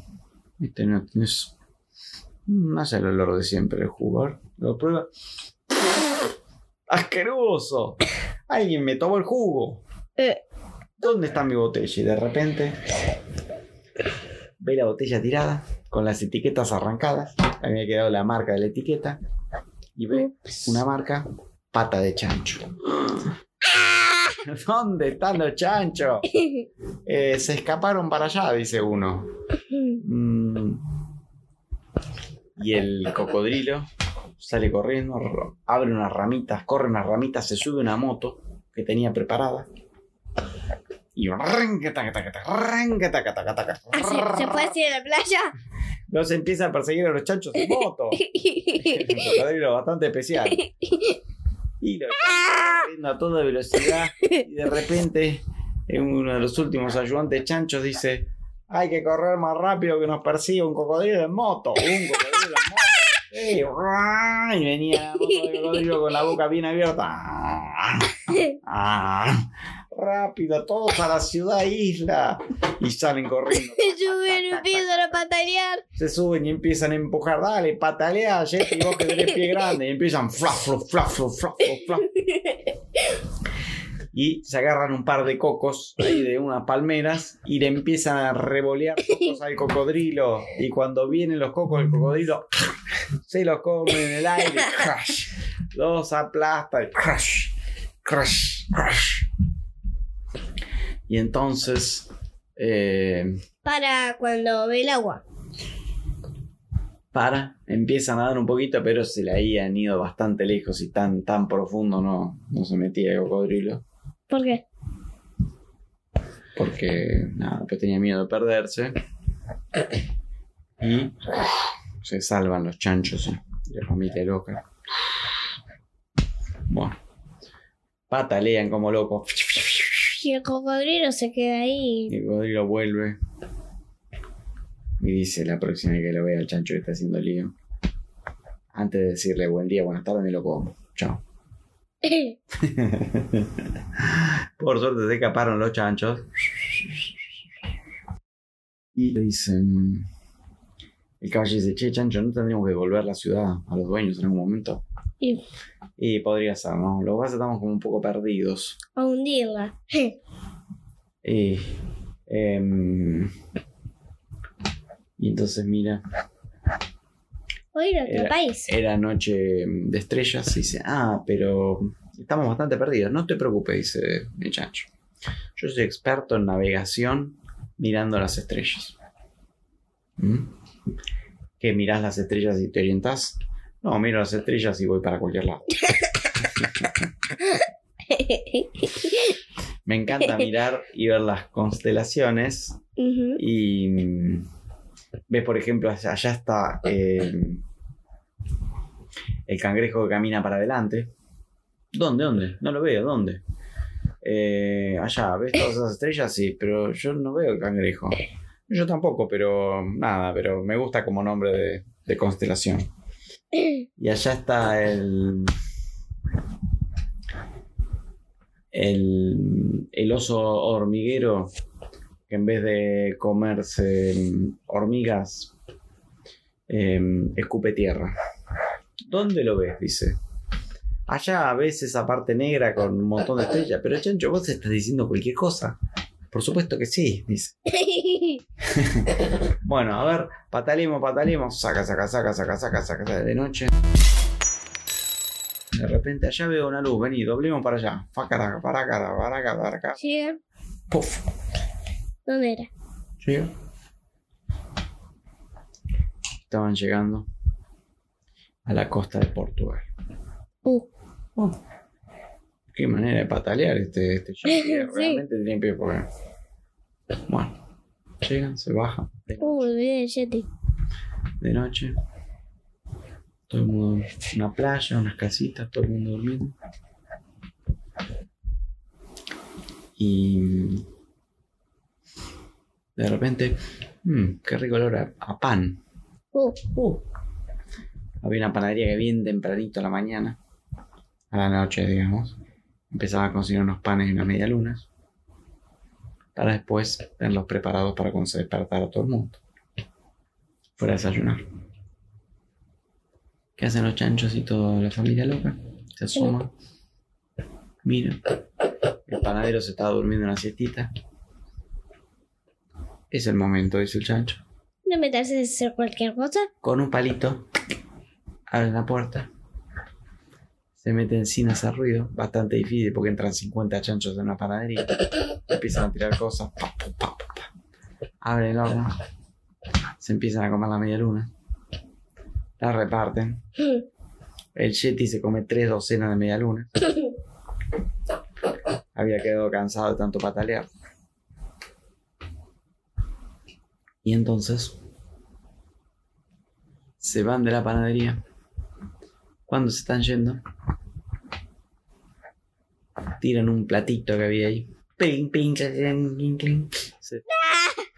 Este no tiene. No hace el olor de siempre el jugador. Lo prueba. ¡Asqueroso! Alguien me tomó el jugo. Eh. ¿Dónde está mi botella? Y de repente ve la botella tirada con las etiquetas arrancadas. Había quedado la marca de la etiqueta. Y ve Ups. una marca pata de chancho. ¿Dónde están los chanchos? Eh, se escaparon para allá, dice uno. Mm. Y el cocodrilo sale corriendo, abre unas ramitas, corre unas ramitas, se sube a una moto que tenía preparada. Y. Así, se fue hacia la playa. Los empieza a perseguir a los chanchos en moto. Es un cocodrilo bastante especial. Y corriendo a toda velocidad. Y de repente, en uno de los últimos ayudantes chanchos dice: Hay que correr más rápido que nos persigue un cocodrilo en moto. Un cocodrilo en moto. Y venía del cocodrilo con la boca bien abierta. Rápido, todos a la ciudad isla. Y salen corriendo. Se suben y empiezan a patalear. Se suben y empiezan a empujar, dale, patalea, Jet, y vos que tenés pie grande, y empiezan flaf, flaf, flaf, flaf, flaf, flaf. Y se agarran un par de cocos ahí de unas palmeras y le empiezan a revolear cocos al cocodrilo. Y cuando vienen los cocos, el cocodrilo se los come en el aire, crash, los aplasta y crash, crash, crash. Y entonces, eh, Para cuando ve el agua. para, empiezan a dar un poquito, pero se le habían ido bastante lejos y tan, tan profundo no, no se metía el cocodrilo. ¿Por qué? Porque, nada, pues tenía miedo de perderse. Y se salvan los chanchos y la familia loca. Bueno, patalean como locos. Y el cocodrilo se queda ahí. El cocodrilo vuelve y dice la próxima vez que lo vea el chancho que está haciendo lío. Antes de decirle buen día, buenas tardes, me lo como. Chao. Por suerte se escaparon los chanchos. Y le dicen. El caballo dice: Che, chancho, ¿no tendríamos que volver a la ciudad a los dueños en algún momento? Y Y podría ser, ¿no? Lo que pasa estamos como un poco perdidos. a hundirla. Y, em, y entonces, mira, O ir a otro Era- país. era noche de estrellas. Y dice: Ah, pero estamos bastante perdidos. No te preocupes, dice el chancho. Yo soy experto en navegación mirando las estrellas. ¿Mm? ¿Que mirás las estrellas y te orientás? No, miro las estrellas y voy para cualquier lado. Me encanta mirar y ver las constelaciones. Ujú. Y mm, ves, por ejemplo, allá allá está eh, el cangrejo que camina para adelante. ¿Dónde? ¿Dónde? No lo veo, ¿dónde? Eh, allá, ¿ves todas esas estrellas? Sí, pero yo no veo el cangrejo. Yo tampoco, pero nada, pero me gusta como nombre de, de constelación. Y allá está el. El, oso hormiguero que en vez de comerse hormigas, em, escupe tierra. ¿Dónde lo ves? Dice. Allá ves esa parte negra con un montón de estrellas. Pero Chancho, vos estás diciendo cualquier cosa. Por supuesto que sí, dice. Bueno, a ver, patalemos, patalemos. Saca, saca, saca, saca, saca, saca, de noche. De repente allá veo una luz, vení, doblemos para allá. Fa caraca, para acá, para acá, para acá. Llegan. Puf. ¿Dónde era? Llega. Estaban llegando a la costa de Portugal. Uh, Qué manera de patalear este, este chico. Sí. Realmente tiene pie porque. Bueno, llegan, se bajan de, uh, olvidé del Yeti. de noche. Todo el mundo, una playa, unas casitas, todo el mundo durmiendo. Y de repente, mmm, qué rico olor a, a pan. Uh, Uh. Había una panadería que bien tempranito a la mañana, a la noche, digamos, empezaba a cocinar unos panes y unas medialunas, para después tenerlos preparados para cuando se despertara todo el mundo. Fuera a desayunar. ¿Qué hacen los chanchos y toda la familia loca? Se asoman, miran. El panadero se estaba durmiendo una siestita. Es el momento, dice el chancho. ¿No meterse a hacer cualquier cosa? con un palito, abre la puerta, se meten sin hacer ruido, bastante difícil porque entran 50 chanchos en una panadería, empiezan a tirar cosas, pa, pa, pa, abren el horno, se empiezan a comer la media luna, la reparten, el Yeti se come tres docenas de media luna, había quedado cansado de tanto patalear. Y entonces se van de la panadería. Cuando se están yendo, tiran un platito que había ahí.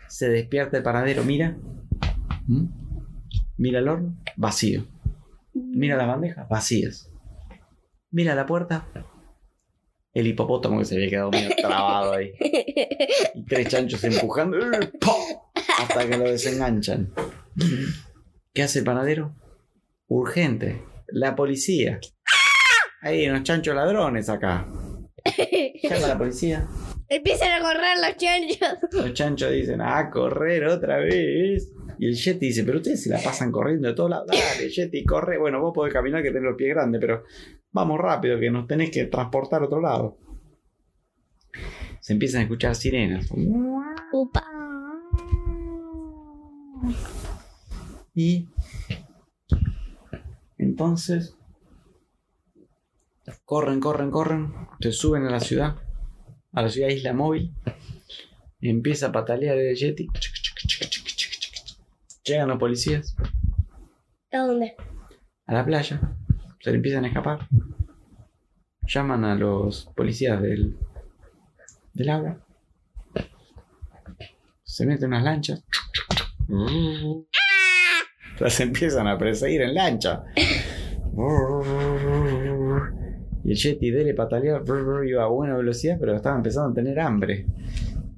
Se, despierta el panadero, mira. ¿Mm? Mira el horno, vacío. Mira las bandejas, vacías. Mira la puerta. El hipopótamo que se había quedado medio trabado ahí. Y tres chanchos empujando. ¡eh! Hasta que lo desenganchan. ¿Qué hace el panadero? Urgente. La policía. Hay unos chanchos ladrones acá. Llama a la policía. Empiezan a correr los chanchos. Los chanchos dicen, a correr otra vez. Y el Yeti dice, pero ustedes se la pasan corriendo de todos lados. Dale, Yeti, corre. Bueno, vos podés caminar que tenés los pies grandes, pero vamos rápido que nos tenés que transportar a otro lado. Se empiezan a escuchar sirenas. Upa. Y entonces corren, corren, corren, se suben a la ciudad, a la ciudad Isla Móvil, y empieza a patalear el Yeti. Llegan los policías ¿A dónde? a la playa, se le empiezan a escapar. Llaman a los policías del, del agua. Se meten unas lanchas. Las empiezan a perseguir en lancha. Y el Yeti dele patalear iba a buena velocidad, pero estaba empezando a tener hambre.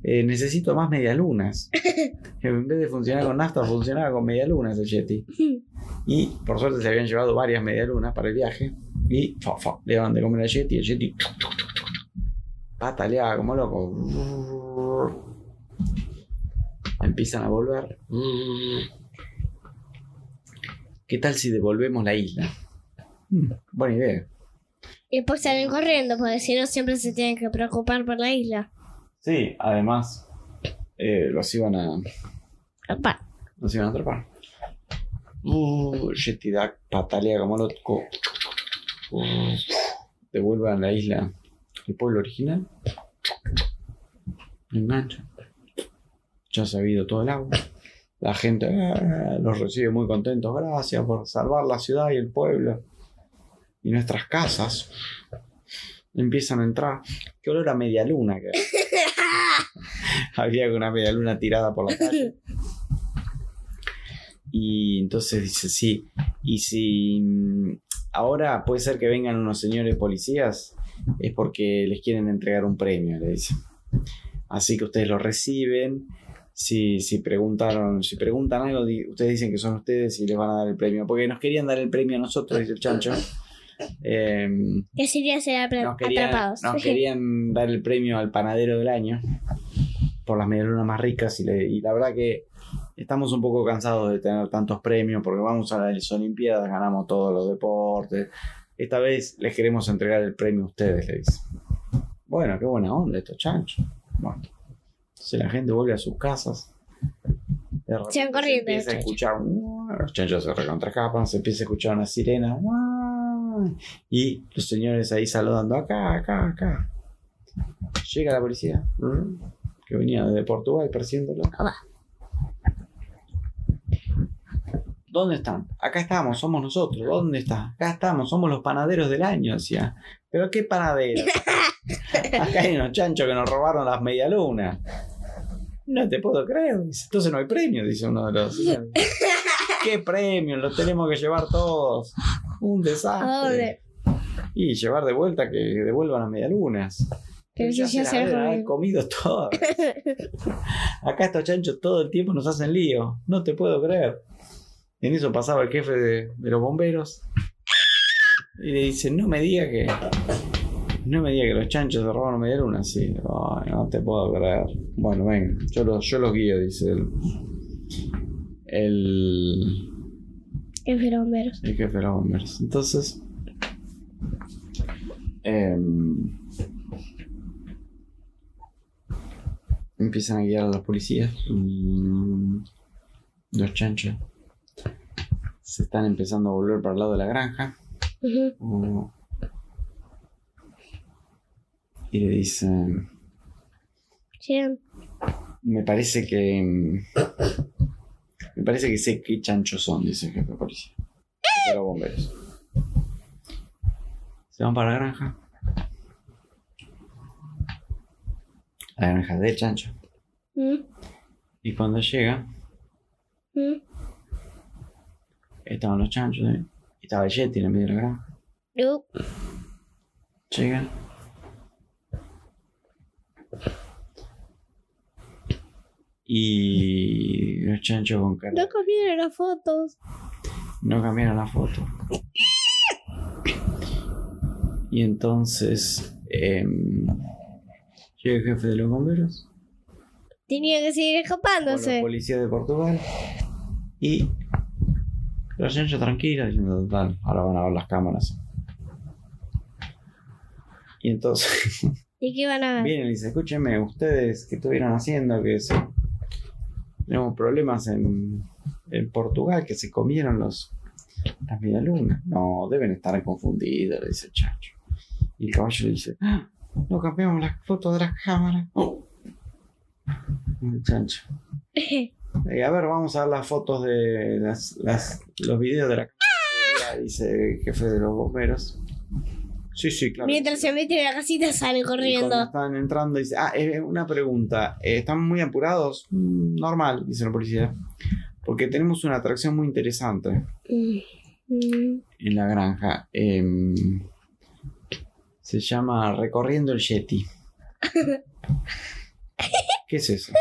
Eh, necesito más medialunas. en vez de funcionar con nafta, funcionaba con medialunas el Yeti. Y por suerte se habían llevado varias medialunas para el viaje. Y fa, fa, le daban de comer al Yeti. Y el Yeti pataleaba como loco. Empiezan a volver. ¿Qué tal si devolvemos la isla? Hmm, buena idea. Y después salen corriendo, porque si no siempre se tienen que preocupar por la isla. Sí, además eh, los iban a Opa. los iban a atrapar. Uh, Yeti da patalea como loco. Uh, devuelvan la isla el pueblo original. Lo enganchan. Ya se ha habido todo el agua. La gente eh, los recibe muy contentos. Gracias por salvar la ciudad y el pueblo. Y nuestras casas. Empiezan a entrar. Qué olor a media luna que había una media luna tirada por la calle. Y entonces dice, sí, y si mm, ahora puede ser que vengan unos señores policías, es porque les quieren entregar un premio, le dice. Así que ustedes lo reciben. Si, si preguntaron, si preguntan algo, ustedes dicen que son ustedes y les van a dar el premio. Porque nos querían dar el premio a nosotros, dice el chancho. Em, Que sería ser nos querían, atrapados. nos querían dar el premio al panadero del año por las medialunas más ricas y, le- y la verdad que estamos un poco cansados de tener tantos premios porque vamos a las Olimpiadas, ganamos todos los deportes. Esta vez les queremos entregar el premio a ustedes, le dice. Bueno, qué buena onda estos chanchos. Bueno, Si la gente vuelve a sus casas. de repente Se empieza a escuchar. Los chanchos se recontracapan, se empieza a escuchar una sirena. Y los señores ahí saludando. Acá, acá, acá. Llega la policía. Que venía de Portugal persiguiéndolo. ¿Dónde están? Acá estamos, somos nosotros. ¿Dónde está? Acá estamos, somos los panaderos del año, decía. ¿Pero qué panaderos? Acá hay unos chanchos que nos robaron las medialunas. No te puedo creer. Entonces no hay premio, dice uno de los. ¿Qué premio? Los tenemos que llevar todos. Un desastre. Y llevar de vuelta que devuelvan las medialunas. Que ya se lo- haber comido todas. Acá estos chanchos todo el tiempo nos hacen lío. No te puedo creer. En eso pasaba el jefe de, de los bomberos. Y le dice, no me diga que. No me diga que los chanchos se robaron media luna. Sí, no te puedo creer. Bueno, venga, yo los, yo los guío, dice el. El, Qué feo, bomberos. jefe de los bomberos. Entonces. em, empiezan a guiar a los policías. y los chanchos se están empezando a volver para el lado de la granja. Oh. Y le dicen, Llegan. me parece que... Me parece que sé qué chanchos son, dice el jefe de policía. De los bomberos. Se van para la granja. La granja del chancho. Mm, Y cuando llega, mm. estaban los chanchos, ¿eh? Y estaba el Yeti en el medio de la granja. Uh, Llegan. Y los chanchos con cara. no cambiaron las fotos. No cambiaron la foto. Y entonces em, llega el jefe de los bomberos Tenía que seguir con la escapándose. policía de Portugal y los chanchos tranquilos diciendo total, ahora van a ver las cámaras. Y entonces ¿Y qué van a ver? vienen y dicen, escúchenme, ustedes que estuvieron haciendo que se- tenemos problemas en, en Portugal, que se comieron los las medialunas. No, deben estar confundidos, dice el chancho. Y el caballo le dice, "Ah, no cambiamos las fotos de las cámaras. Oh. El chancho. "Eh, a ver, vamos a ver las fotos de las, las- los videos de la cámara seguridad", dice el jefe de los bomberos. Sí, sí, claro. Mientras se meten en la casita salen Y cuando corriendo. están entrando, dice, ah, eh, una pregunta, eh, ¿están muy apurados? "Mm, Normal, dice la policía. Porque tenemos una atracción muy interesante Mm, en la granja. Em, se llama Recorriendo el Yeti. ¿Qué es eso?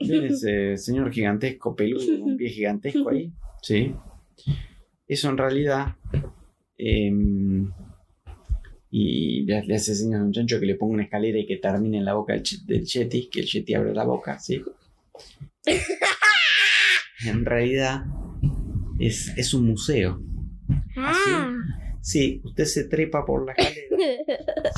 ¿Ven ese señor gigantesco, peludo, con un pie gigantesco ahí? Sí. Eso en realidad. em, y le, le hace señas a un chancho que le ponga una escalera y que termine en la boca del, Yeti, que el Yeti abre la boca, ¿sí? en realidad es, es un museo. Ah. Sí, usted se trepa por la escalera,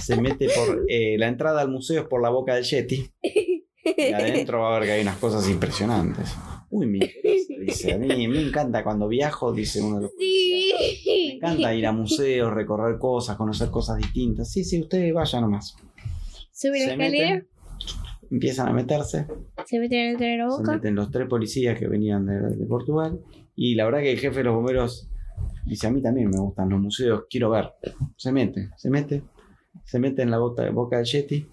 se mete por. eh, la entrada al museo es por la boca del Yeti. Y adentro va a ver que hay unas cosas impresionantes. Uy, me interesa, dice. A mí me encanta cuando viajo, dice uno de los. Me Sí. encanta ir a museos, recorrer cosas, conocer cosas distintas. Sí, sí, usted vaya nomás. Sube la Se escalera, empiezan a meterse. se meten la Se boca. meten los tres policías que venían de, de Portugal. Y la verdad que el jefe de los bomberos dice: A mí también me gustan los museos, quiero ver. Se mete, se mete, se mete en la boca, boca del Yeti.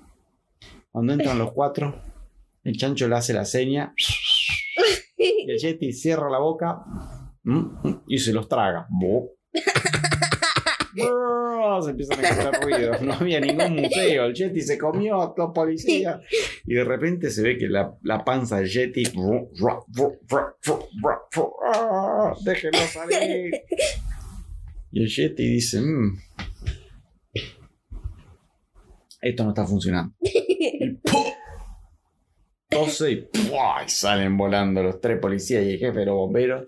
Cuando entran los cuatro, el chancho le hace la seña. Y el Yeti cierra la boca mm, mm, y se los traga. Se empiezan a escuchar ruidos. No había ningún museo. El Yeti se comió a los policías. Y de repente se ve que la, la panza del Yeti. Déjenlo salir. Y el Yeti dice: "Mm, Esto no está funcionando. Y ¡pum! Tose y, ¡pua! y salen volando los tres policías y el jefe de los bomberos.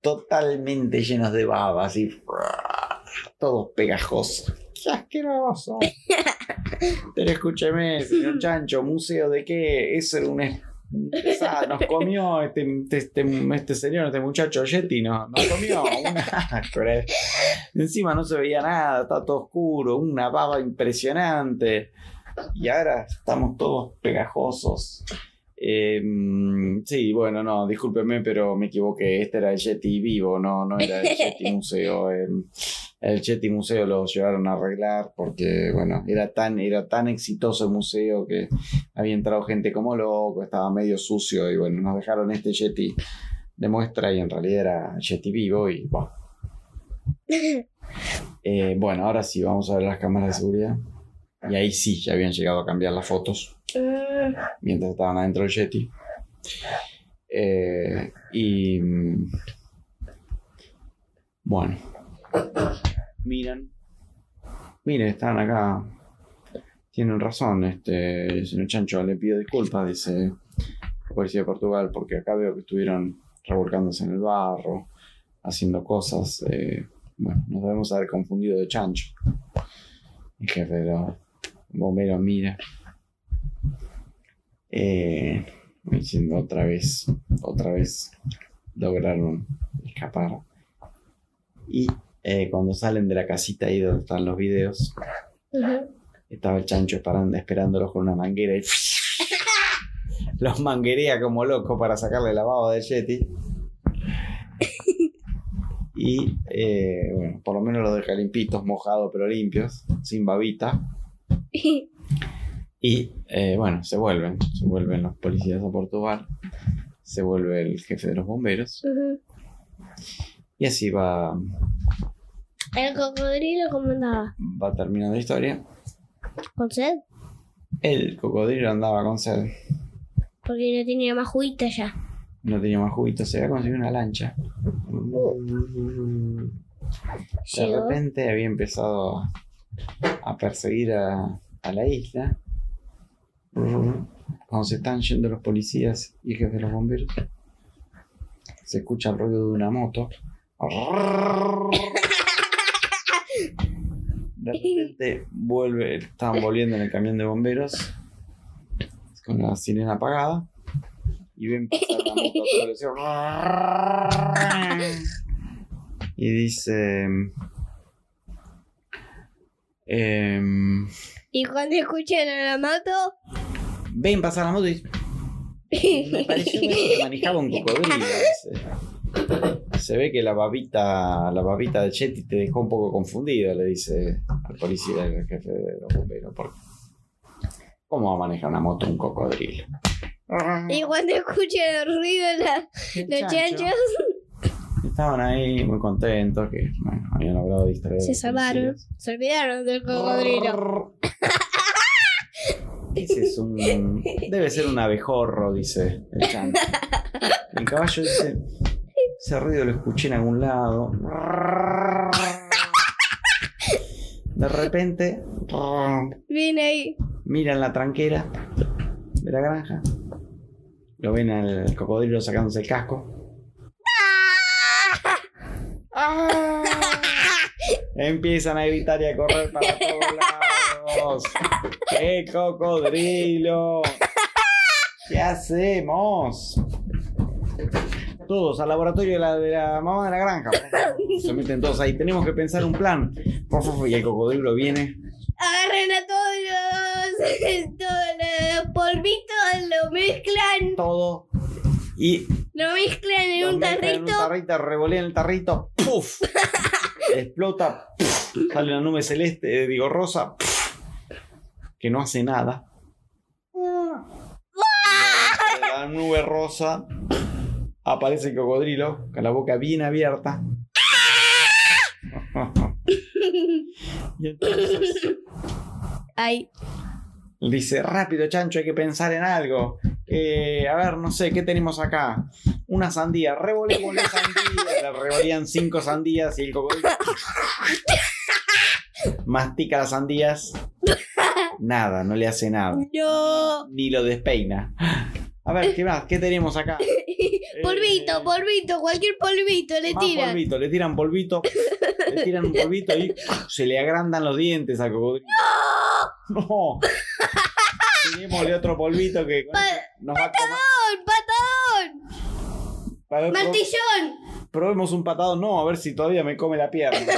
Totalmente llenos de baba, así. ¡pua! Todos pegajosos. ¡Qué asqueroso! Pero escúcheme, señor Chancho, ¿museo de qué? Eso era un... es- un pesado, Nos comió este, este, este señor, este muchacho Yeti, no, nos comió un asco. era- Encima no se veía nada, estaba todo oscuro, una baba impresionante. Y ahora estamos todos pegajosos. Eh, sí, bueno, no, discúlpeme, pero me equivoqué. Este era el Yeti vivo, no, no era el Yeti Museo. eh, el Yeti Museo lo llevaron a arreglar porque, bueno, era tan, era tan exitoso el museo que había entrado gente como loco, estaba medio sucio y, bueno, nos dejaron este Yeti de muestra y en realidad era Yeti vivo y, bueno. Eh, bueno, ahora sí, vamos a ver las cámaras de seguridad. Y ahí sí, ya habían llegado a cambiar las fotos Mm, mientras estaban adentro del Yeti. Eh, y. mm, Bueno. Miran. Miren, están acá. Tienen razón, este. El señor Chancho le pido disculpas, dice la policía de Portugal, porque acá veo que estuvieron revolcándose en el barro, haciendo cosas. eh, bueno, nos debemos haber confundido de Chancho. El jefe de los bomberos mira. Eh, diciendo otra vez, otra vez lograron escapar. Y eh, cuando salen de la casita ahí donde están los videos, estaba el chancho esperando, esperándolos con una manguera y los manguerea como loco para sacarle la baba del Yeti. Y eh, bueno, por lo menos los deja limpitos, mojados pero limpios, sin babita. Y eh, bueno, se vuelven, se vuelven los policías a Portugal, se vuelve el jefe de los bomberos y así va, El cocodrilo, ¿cómo andaba? va terminando la historia. ¿Con sed? El cocodrilo andaba con sed, Porque no tenía más juguito ya. no tenía más juguito, se había conseguido una lancha. De repente había empezado a perseguir a, a la isla. Cuando se están yendo los policías y jefes de los bomberos, se escucha el ruido de una moto. De repente vuelve, estaban volviendo en el camión de bomberos con la sirena apagada y ven pasar la moto a y dice em, Y cuando escuchan a la moto, ven pasar la moto y me pareció que manejaba un cocodrilo se ve que la babita la babita de Chetty te dejó un poco confundido le dice al policía el jefe de los bomberos porque ¿cómo va a manejar una moto un cocodrilo? y cuando escuchan el ruido de los chancho. chanchos, Estaban ahí muy contentos que bueno, habían logrado distraer. se salvaron. Se olvidaron del cocodrilo. Es un. Debe ser un abejorro, dice el chancho. El caballo dice. Ese ruido lo escuché en algún lado. De repente. Viene ahí. Miran la tranquera de la granja. Lo ven al cocodrilo sacándose el casco. Empiezan a gritar y a correr para todos lados. ¡Qué cocodrilo! ¿Qué hacemos? Todos al laboratorio de la, de la mamá de la granja. Se meten todos ahí. Tenemos que pensar un plan. Y el cocodrilo viene. Agarran a todos los, todos los polvitos, lo mezclan, Todo. Y lo mezclan en Lo un tarrito. En un tarrito, revolean el tarrito, ¡puf! Explota, ¡puf! sale una nube celeste, eh, digo rosa, ¡puf! Que no hace nada. De la nube rosa aparece el cocodrilo con la boca bien abierta. Y entonces Ay, dice, rápido chancho, hay que pensar en algo. Eh, a ver, no sé, ¿qué tenemos acá? Una sandía, revolemos la sandía. Le revolían cinco sandías y el cocodrilo mastica las sandías. Nada, no le hace nada. no. Ni lo despeina. A ver, ¿qué más? ¿Qué tenemos acá? Polvito, polvito, cualquier polvito le Eh, Más tiran. polvito, le tiran polvito. Le tiran un polvito y se le agrandan los dientes al cocodrilo. ¡No! Tirémosle otro polvito que nos va. ¡Patadón! ¡Patadón! A ver, pro- ¡Martillón! probemos un patado. No, a ver si todavía me come la pierna.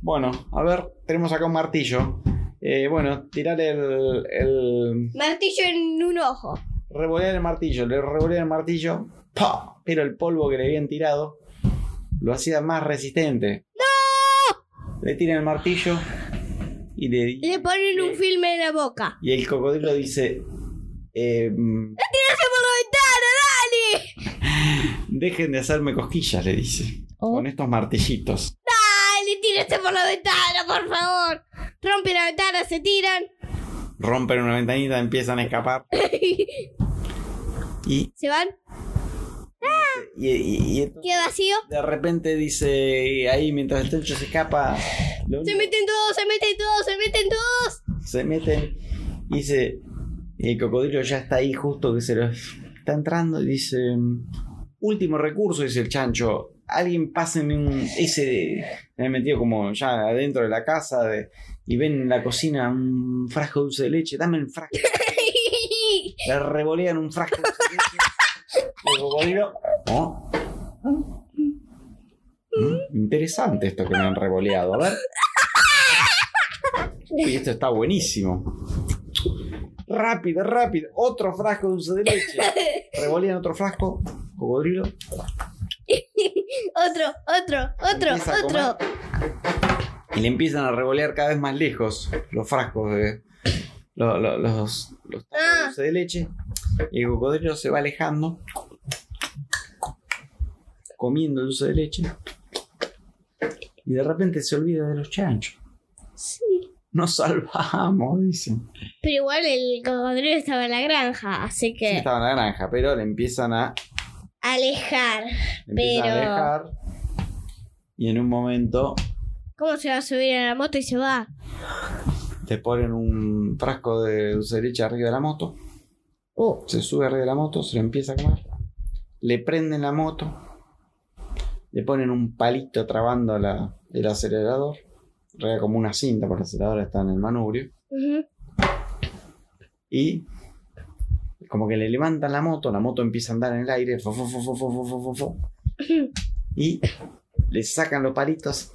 Bueno, a ver, tenemos acá un martillo. Eh, bueno, tirar el, el. Martillo en un ojo. Revolear el martillo. Le revolear el martillo. ¡pa! Pero el polvo que le habían tirado lo hacía más resistente. ¡No! Le tiran el martillo y le Le ponen un filme en la boca. Y el cocodrilo dice. eh, mm, ¡Tírase por la ventana, dale! dejen de hacerme cosquillas, le dice. Oh. Con estos martillitos. ¡Dale, tírase por la ventana, por favor! Rompe la ventana, se tiran. Rompen una ventanita, empiezan a escapar. Y, ¿Se van? y, y- y entonces ¿Queda vacío? de repente dice ahí mientras el chancho se escapa. lo Se meten todos, se meten todos, se meten todos. se meten y dice y el cocodrilo ya está ahí justo que se lo está entrando y dice último recurso dice el chancho alguien pásenme un ese me he metido como ya adentro de la casa de- y ven en la cocina un frasco de dulce de leche dame el frasco le revolean un frasco de dulce de leche el cocodrilo. Mm, interesante esto que me han revoleado a ver Uy, esto está buenísimo. Rápido, rápido. Otro frasco de dulce de leche. Revolean otro frasco. Cocodrilo. otro, otro, otro, otro. Y le empiezan a revolear cada vez más lejos los frascos de. lo- lo- los, los tacos de Ah. dulce de leche. Y el cocodrilo se va alejando. Comiendo el dulce de leche. Y de repente se olvida de los chanchos. Sí. Nos salvamos, dicen. Pero igual el cocodrilo estaba en la granja, así Sí, que estaba en la granja, pero le empiezan a alejar. Le empiezan Pero- a alejar. Y en un momento ¿Cómo se va a subir a la moto y se va? Te ponen un frasco de dulce arriba de la moto. Oh. Se sube arriba de la moto, se lo empieza a comer. Le prenden la moto. Le ponen un palito trabando el acelerador. Rega como una cinta, porque el acelerador está en el manubrio. Y como que le levantan la moto, la moto empieza a andar en el aire. Fo, y le sacan los palitos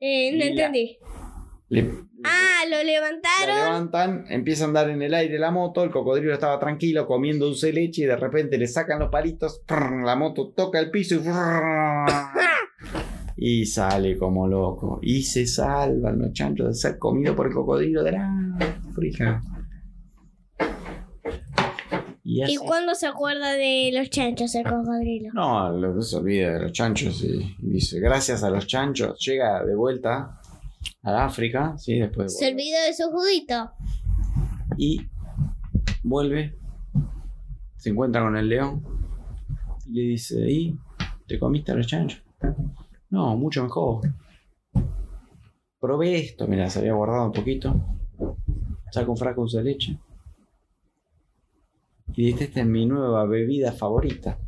eh, no la- entendí. Le, Ah, lo levantaron. levantan, empieza a andar en el aire la moto, el cocodrilo estaba tranquilo comiendo dulce de leche y de repente le sacan los palitos, la moto toca el piso y, y sale como loco. Y se salvan los chanchos de ser comido por el cocodrilo de la África. Y ¿Y cuándo se acuerda de los chanchos el cocodrilo? No, lo se olvida de los chanchos y y dice, gracias a los chanchos, llega de vuelta a África, sí, después de Se olvidó de su judito. y vuelve, se encuentra con el león y le dice, ¿y te comiste a los chanchos? No, mucho mejor. Probé esto, mira, se había guardado un poquito. Saca un frasco de leche. Y dice, esta es mi nueva bebida favorita.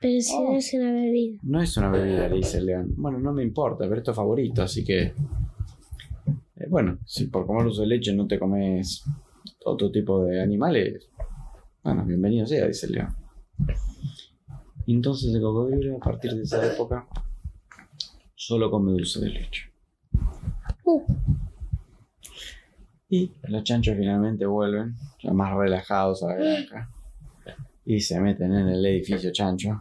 Pero si Oh. no es una bebida. No es una bebida, le dice el león. Bueno, no me importa, pero esto es favorito, así que... eh, bueno, si por comer dulce de leche no te comes otro tipo de animales, bueno, bienvenido sea, dice el león. Y entonces el cocodrilo, a partir de esa época, solo come dulce de leche. Uh, Y los chanchos finalmente vuelven, ya más relajados a la granja, y se meten en el edificio chancho.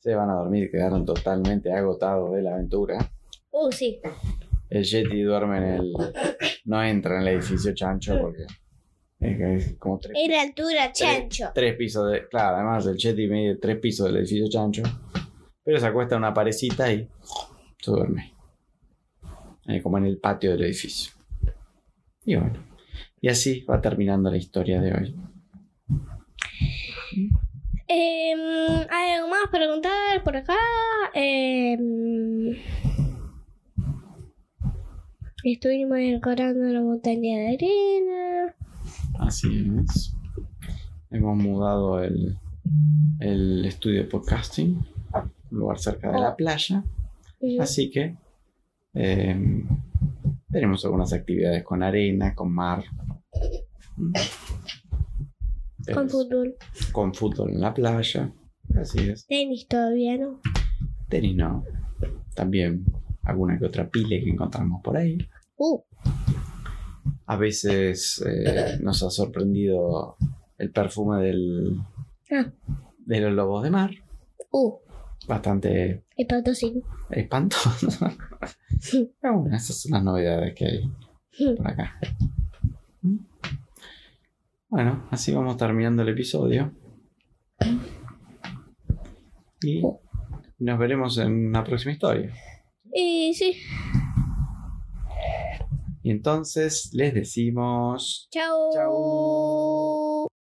Se van a dormir, quedaron totalmente agotados de la aventura. uh, sí. El Yeti duerme en el. No entra en el edificio chancho porque. Es que es como tres, Era altura chancho. tres pisos de. Claro, además el Yeti mide tres pisos del edificio chancho. Pero se acuesta en una parecita y. Se duerme. Ahí como en el patio del edificio. Y bueno. Y así va terminando la historia de hoy. Em, ¿Hay algo más para contar por acá? Em, estuvimos decorando la montaña de arena. Así es. Hemos mudado el, el estudio de podcasting. un lugar cerca de la Oh. playa. Así que eh, tenemos algunas actividades con arena, con mar. Con fútbol. con fútbol en la playa. Así es. Tenis todavía, ¿no? Tenis no. También alguna que otra pile que encontramos por ahí. Uh, A veces eh, nos ha sorprendido el perfume del, ah, de los lobos de mar. uh. Bastante El patrocinio. Espantoso. Pero bueno, esas son las novedades que hay por acá. Bueno, así vamos terminando el episodio. Y nos veremos en una próxima historia. Y sí. Y entonces les decimos... Chao. Chao.